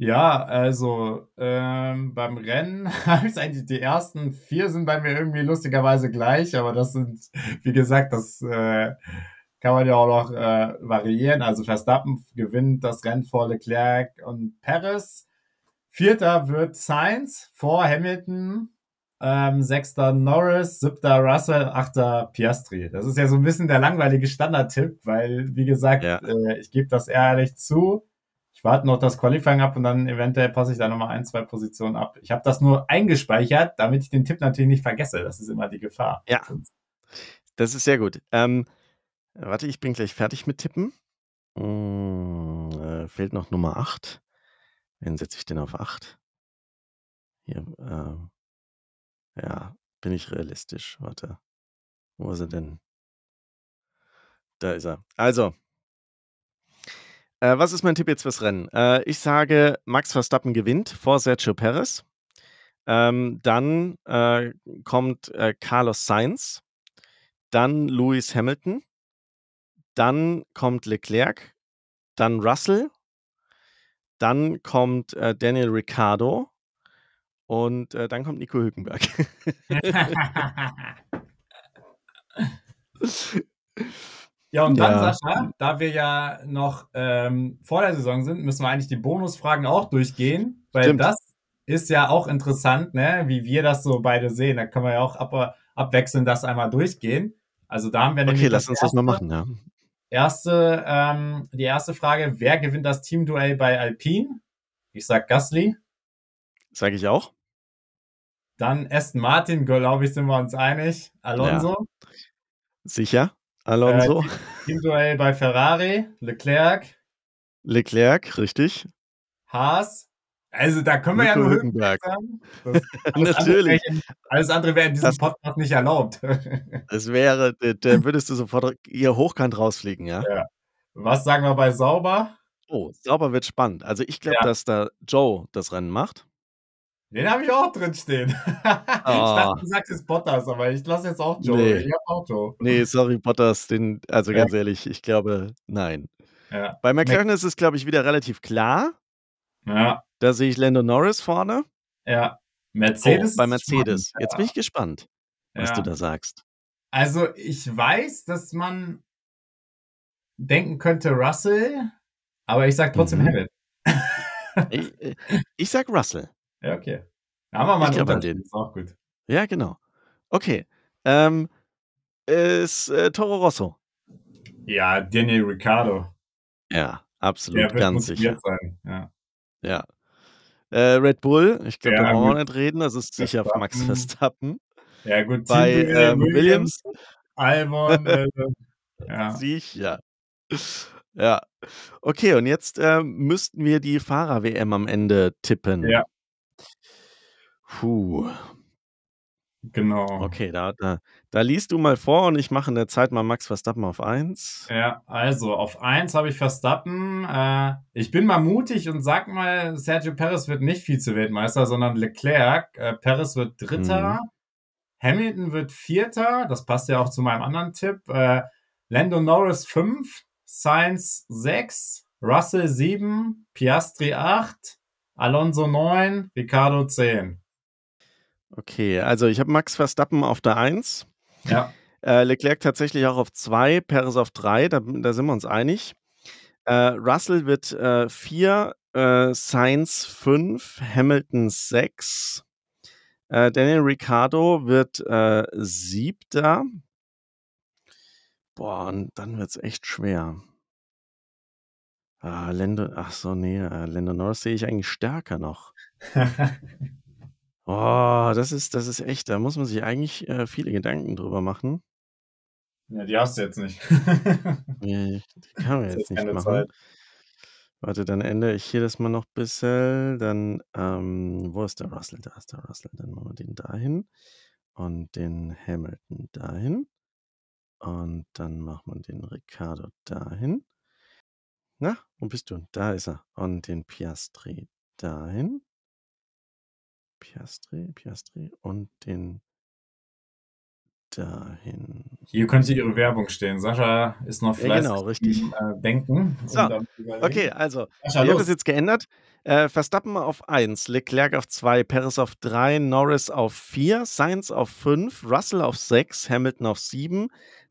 Ja, also ähm, beim Rennen [LAUGHS] habe ich eigentlich die ersten vier sind bei mir irgendwie lustigerweise gleich, aber das sind, wie gesagt, das äh, kann man ja auch noch äh, variieren. Also Verstappen gewinnt das Rennen vor Leclerc und Perez. Vierter wird Sainz vor Hamilton ähm, sechster Norris, siebter Russell, achter Piastri. Das ist ja so ein bisschen der langweilige Standardtipp, weil, wie gesagt, ja. äh, ich gebe das ehrlich zu. Ich warte noch das Qualifying ab und dann eventuell passe ich da nochmal ein, zwei Positionen ab. Ich habe das nur eingespeichert, damit ich den Tipp natürlich nicht vergesse. Das ist immer die Gefahr. Ja, das ist sehr gut. Ähm, warte, ich bin gleich fertig mit Tippen. Hm, äh, fehlt noch Nummer 8. Wen setze ich denn auf 8? Hier, äh, ja, bin ich realistisch. Warte. Wo ist er denn? Da ist er. Also. Äh, was ist mein Tipp jetzt fürs Rennen? Äh, ich sage, Max Verstappen gewinnt vor Sergio Perez. Ähm, dann äh, kommt äh, Carlos Sainz. dann Lewis Hamilton, dann kommt Leclerc, dann Russell, dann kommt, äh, Daniel Ricciardo und, äh, dann kommt Nico Hülkenberg. [LAUGHS] Ja, und dann, Ja. Sascha, da wir ja noch, ähm, vor der Saison sind, müssen wir eigentlich die Bonusfragen auch durchgehen, weil Stimmt. das ist ja auch interessant, ne, wie wir das so beide sehen. Da können wir ja auch ab abwechselnd das einmal durchgehen. Also, da haben wir nämlich Okay, lass uns das mal erste machen, ja. erste, ähm die erste Frage: Wer gewinnt das Teamduell bei Alpine? Ich sage Gasly. Sage ich auch. Dann Aston Martin, glaube ich, sind wir uns einig. Alonso. Sicher, Äh, Alonso. Teamduell bei Ferrari, Leclerc, Leclerc, richtig. Haas. Also, da können wir ja Nico nur Hülkenberg. sagen. Das [LAUGHS] alles andere Natürlich. wäre in alles andere wäre in diesem Das Podcast nicht erlaubt. [LAUGHS] Es wäre d da würdest du sofort hier hochkant rausfliegen, ja? Ja. Was sagen wir bei Sauber? Oh, Sauber wird spannend. Also, ich glaube, Ja. dass da Joe das Rennen macht. Den habe ich auch drin stehen. [LAUGHS] Ich Oh. dachte, du sagst jetzt Bottas, aber ich lasse jetzt auch Joe. Ne. Ich habe auch Joe. Ne, sorry, Bottas, den also, Ja. ganz ehrlich, ich glaube, nein. Ja. Bei Mac McLaren ist es, glaube ich, wieder relativ klar. Ja. Da sehe ich Lando Norris vorne. Ja. Oh, Mercedes bei ist Mercedes. spannend, Jetzt bin ich gespannt, was du da sagst. Also, ich weiß, dass man denken könnte Russell, aber ich sage trotzdem Mhm. Hamilton. Ich äh, ich sage Russell. Ja, okay. Da haben wir mal Ich 'n glaube an Unterschied, den. ist auch gut. Ja, genau. Okay, ähm, ist, äh, Toro Rosso. Ja, Daniel Ricciardo. Ja, Der absolut, wird ganz sicher. sein, ja. Ja. Äh, Red Bull, ich glaube, da Ja, brauchen wir nicht reden. Das ist sicher Max Verstappen. Verstappen. Ja gut, Bei, Teamduell ähm, Williams, Williams Albon, also, [LAUGHS] ja. Sicher. Ja. Okay, und jetzt, ähm, müssten wir die Fahrer-WM am Ende tippen. Ja. Puh. Genau. Okay, da da da liest du mal vor und ich mache in der Zeit mal Max Verstappen auf 1. Ja, also auf 1 habe ich Verstappen. Äh, ich bin mal mutig und sage mal, Sergio Perez wird nicht Vize-Weltmeister, sondern Leclerc. Äh, Perez wird Dritter. Mhm. Hamilton wird Vierter. Das passt ja auch zu meinem anderen Tipp. Äh, Lando Norris 5, Sainz 6, Russell 7, Piastri 8, Alonso 9, Ricciardo 10. Okay, also ich habe Max Verstappen auf der 1. Ja. Äh, Leclerc tatsächlich auch auf 2, Perez auf 3, da da sind wir uns einig. Äh, Russell wird, äh, 4, äh, Sainz 5, Hamilton 6. Äh, Daniel Ricciardo wird, äh, 7. Boah, und dann wird's echt schwer. Ah, Lando ach so, ne, äh, Lando Norris sehe ich eigentlich stärker noch. [LAUGHS] Oh, das ist das ist echt da muss man sich eigentlich, äh, viele Gedanken drüber machen. Ja, die hast du jetzt nicht. [LAUGHS] Ne, die kann man jetzt nicht keine machen. Zeit. Warte, dann ändere ich hier das mal noch bisschen. Dann, ähm wo ist der Russell? Da ist der Russell. Dann machen wir den dahin und den Hamilton dahin. Und dann macht man den Ricciardo dahin. Na, wo bist du? Da ist er. Und den Piastri dahin. Piastri, Piastri und den dahin. Hier könnte Ihre Werbung stehen. Sascha ist noch Ja, fleißig genau, richtig. äh, Denken So, okay, also, Sascha, ich habe das los. jetzt geändert. Äh, Verstappen auf 1, Leclerc auf 2, Perez auf 3, Norris auf 4, Sainz auf 5, Russell auf 6, Hamilton auf 7,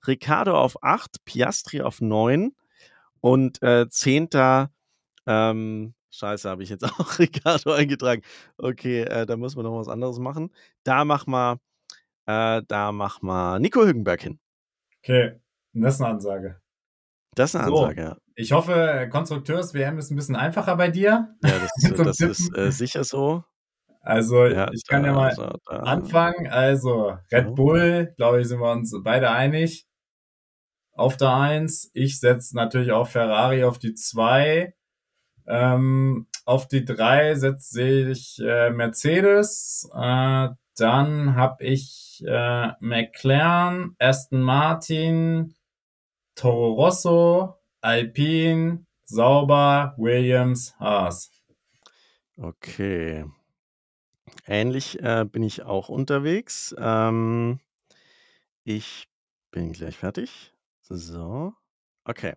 Ricciardo auf 8, Piastri auf 9 und, äh, 10. ähm, scheiße, habe ich jetzt [LAUGHS] auch Ricciardo eingetragen. Okay, äh, da müssen wir noch was anderes machen. Da machen wir äh, da machen wir Nico Hülkenberg hin. Okay, das ist 'ne Ansage. Das ist 'ne So, Ansage, ja. ich hoffe, Konstrukteurs-WM ist 'n bisschen einfacher bei dir Ja, das, [LAUGHS] äh zum das ist, äh, sicher so. Also, Ja, ich kann ja da mal so, da anfangen. Also, Red so. Bull, glaube ich, sind wir uns beide einig. Auf der 1. Ich setze natürlich auch Ferrari auf die 2. Ähm, auf die 3 setze ich, äh, Mercedes. Äh, dann habe ich, äh, McLaren, Aston Martin, Toro Rosso, Alpine, Sauber, Williams, Haas. Okay. Ähnlich, äh, bin ich auch unterwegs. Ähm, ich Bin gleich fertig. So. Okay.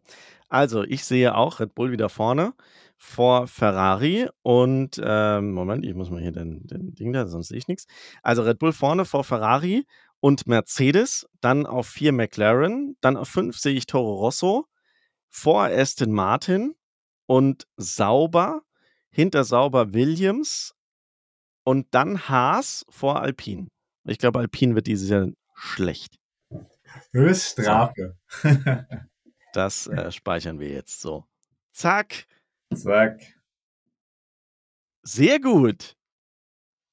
Also, ich sehe auch Red Bull wieder vorne vor Ferrari und, ähm Moment, ich muss mal hier den den Ding da, sonst sehe ich nix. Also, Red Bull vorne vor Ferrari und Mercedes, dann auf 4 McLaren, dann auf 5 sehe ich Toro Rosso, vor Aston Martin und Sauber, hinter Sauber Williams und dann Haas vor Alpine. Ich glaube, Alpine wird dieses Jahr schlecht. Höchststrafe. So. [LAUGHS] Das, äh, speichern wir jetzt so. Zack. Zack. Sehr gut.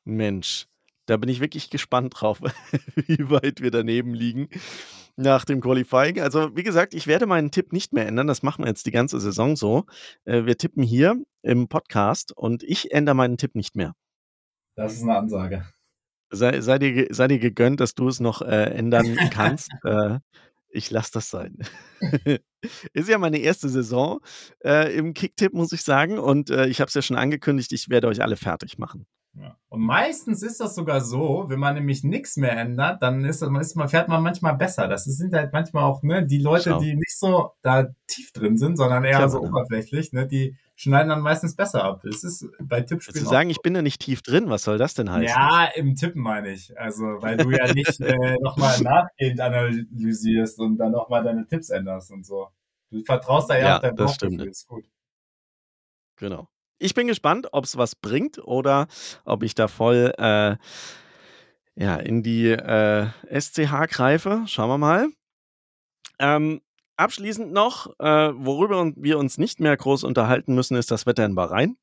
Mensch, da bin ich wirklich gespannt drauf, [LAUGHS] wie weit wir daneben liegen nach dem Qualifying. Also, wie gesagt, ich werde meinen Tipp nicht mehr ändern. Das machen wir jetzt die ganze Saison so. Äh, wir tippen hier im Podcast und ich ändere meinen Tipp nicht mehr. Das ist 'ne Ansage. Sei sei dir sei dir gegönnt, dass du es noch, äh, ändern [LAUGHS] kannst. Äh, ich lasse das sein. [LAUGHS] [LAUGHS] Ist ja meine erste Saison, äh, im Kicktipp, muss ich sagen und, äh, ich habe es ja schon angekündigt, ich werde euch alle fertig machen. Ja. Und meistens ist das sogar so, wenn man nämlich nix mehr ändert, dann ist ist man fährt man manchmal besser. Das sind halt manchmal auch, ne, die Leute, Schau. die nicht so da tief drin sind, sondern eher Clever, so oberflächlich, ne, die schneiden dann meistens besser ab. Es ist bei Tippspielen auch sagen, ich so. bin da nicht tief drin? Was soll das denn heißen? Ja, im Tippen meine ich. Also, weil du ja nicht, [LAUGHS] äh, noch mal nachgehend analysierst und dann noch mal deine Tipps änderst und so. Du vertraust da eher Ja, auf dein das stimmt. Ist gut. Genau. Ich bin gespannt, ob's was bringt oder ob ich da voll, äh, ja, in die, äh, SCH greife. Schauen wir mal. Ähm, abschließend noch, äh, worüber wir uns nicht mehr groß unterhalten müssen, ist das Wetter in Bahrain.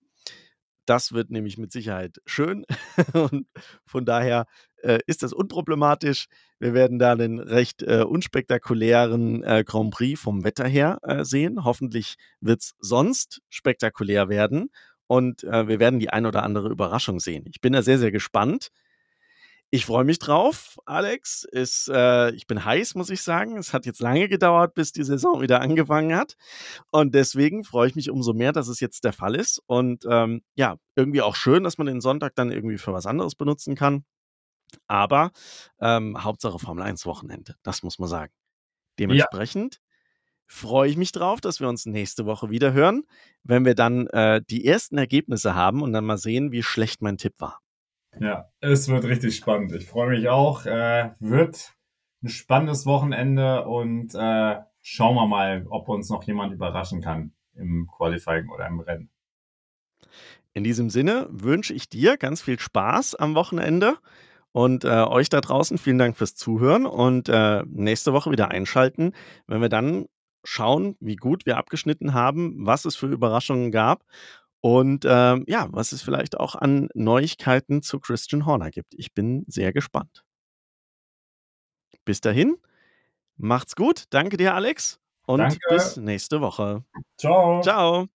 Das wird nämlich mit Sicherheit schön [LAUGHS] und von daher, äh, ist das unproblematisch. Wir werden da 'nen recht, äh, unspektakulären, äh, Grand Prix vom Wetter her, äh, sehen. Hoffentlich wird's sonst spektakulär werden und, äh, wir werden die ein oder andere Überraschung sehen. Ich bin da sehr, sehr gespannt. Ich freue mich drauf, Alex. Es äh, ich bin heiß, muss ich sagen. Es hat jetzt lange gedauert, bis die Saison wieder angefangen hat und deswegen freue ich mich umso mehr, dass es jetzt der Fall ist und, ähm, ja, irgendwie auch schön, dass man den Sonntag dann irgendwie für was anderes benutzen kann. Aber, ähm, Hauptsache Formel 1 Wochenende, das muss man sagen. Ja. Dementsprechend freue ich mich drauf, dass wir uns nächste Woche wieder hören, wenn wir dann, äh, die ersten Ergebnisse haben und dann mal sehen, wie schlecht mein Tipp war. Ja, es wird richtig spannend. Ich freue mich auch. Äh, wird 'n spannendes Wochenende und, äh, schauen wir mal, ob uns noch jemand überraschen kann im Qualifying oder im Rennen. In diesem Sinne wünsche ich dir ganz viel Spaß am Wochenende und, äh, euch da draußen vielen Dank fürs Zuhören und, äh, nächste Woche wieder einschalten, wenn wir dann schauen, wie gut wir abgeschnitten haben, was es für Überraschungen gab und, ähm, ja, was es vielleicht auch an Neuigkeiten zu Christian Horner gibt. Ich bin sehr gespannt. Bis dahin, macht's gut. Danke dir, Alex, und bis Danke. nächste Woche. Tschau. Tschau.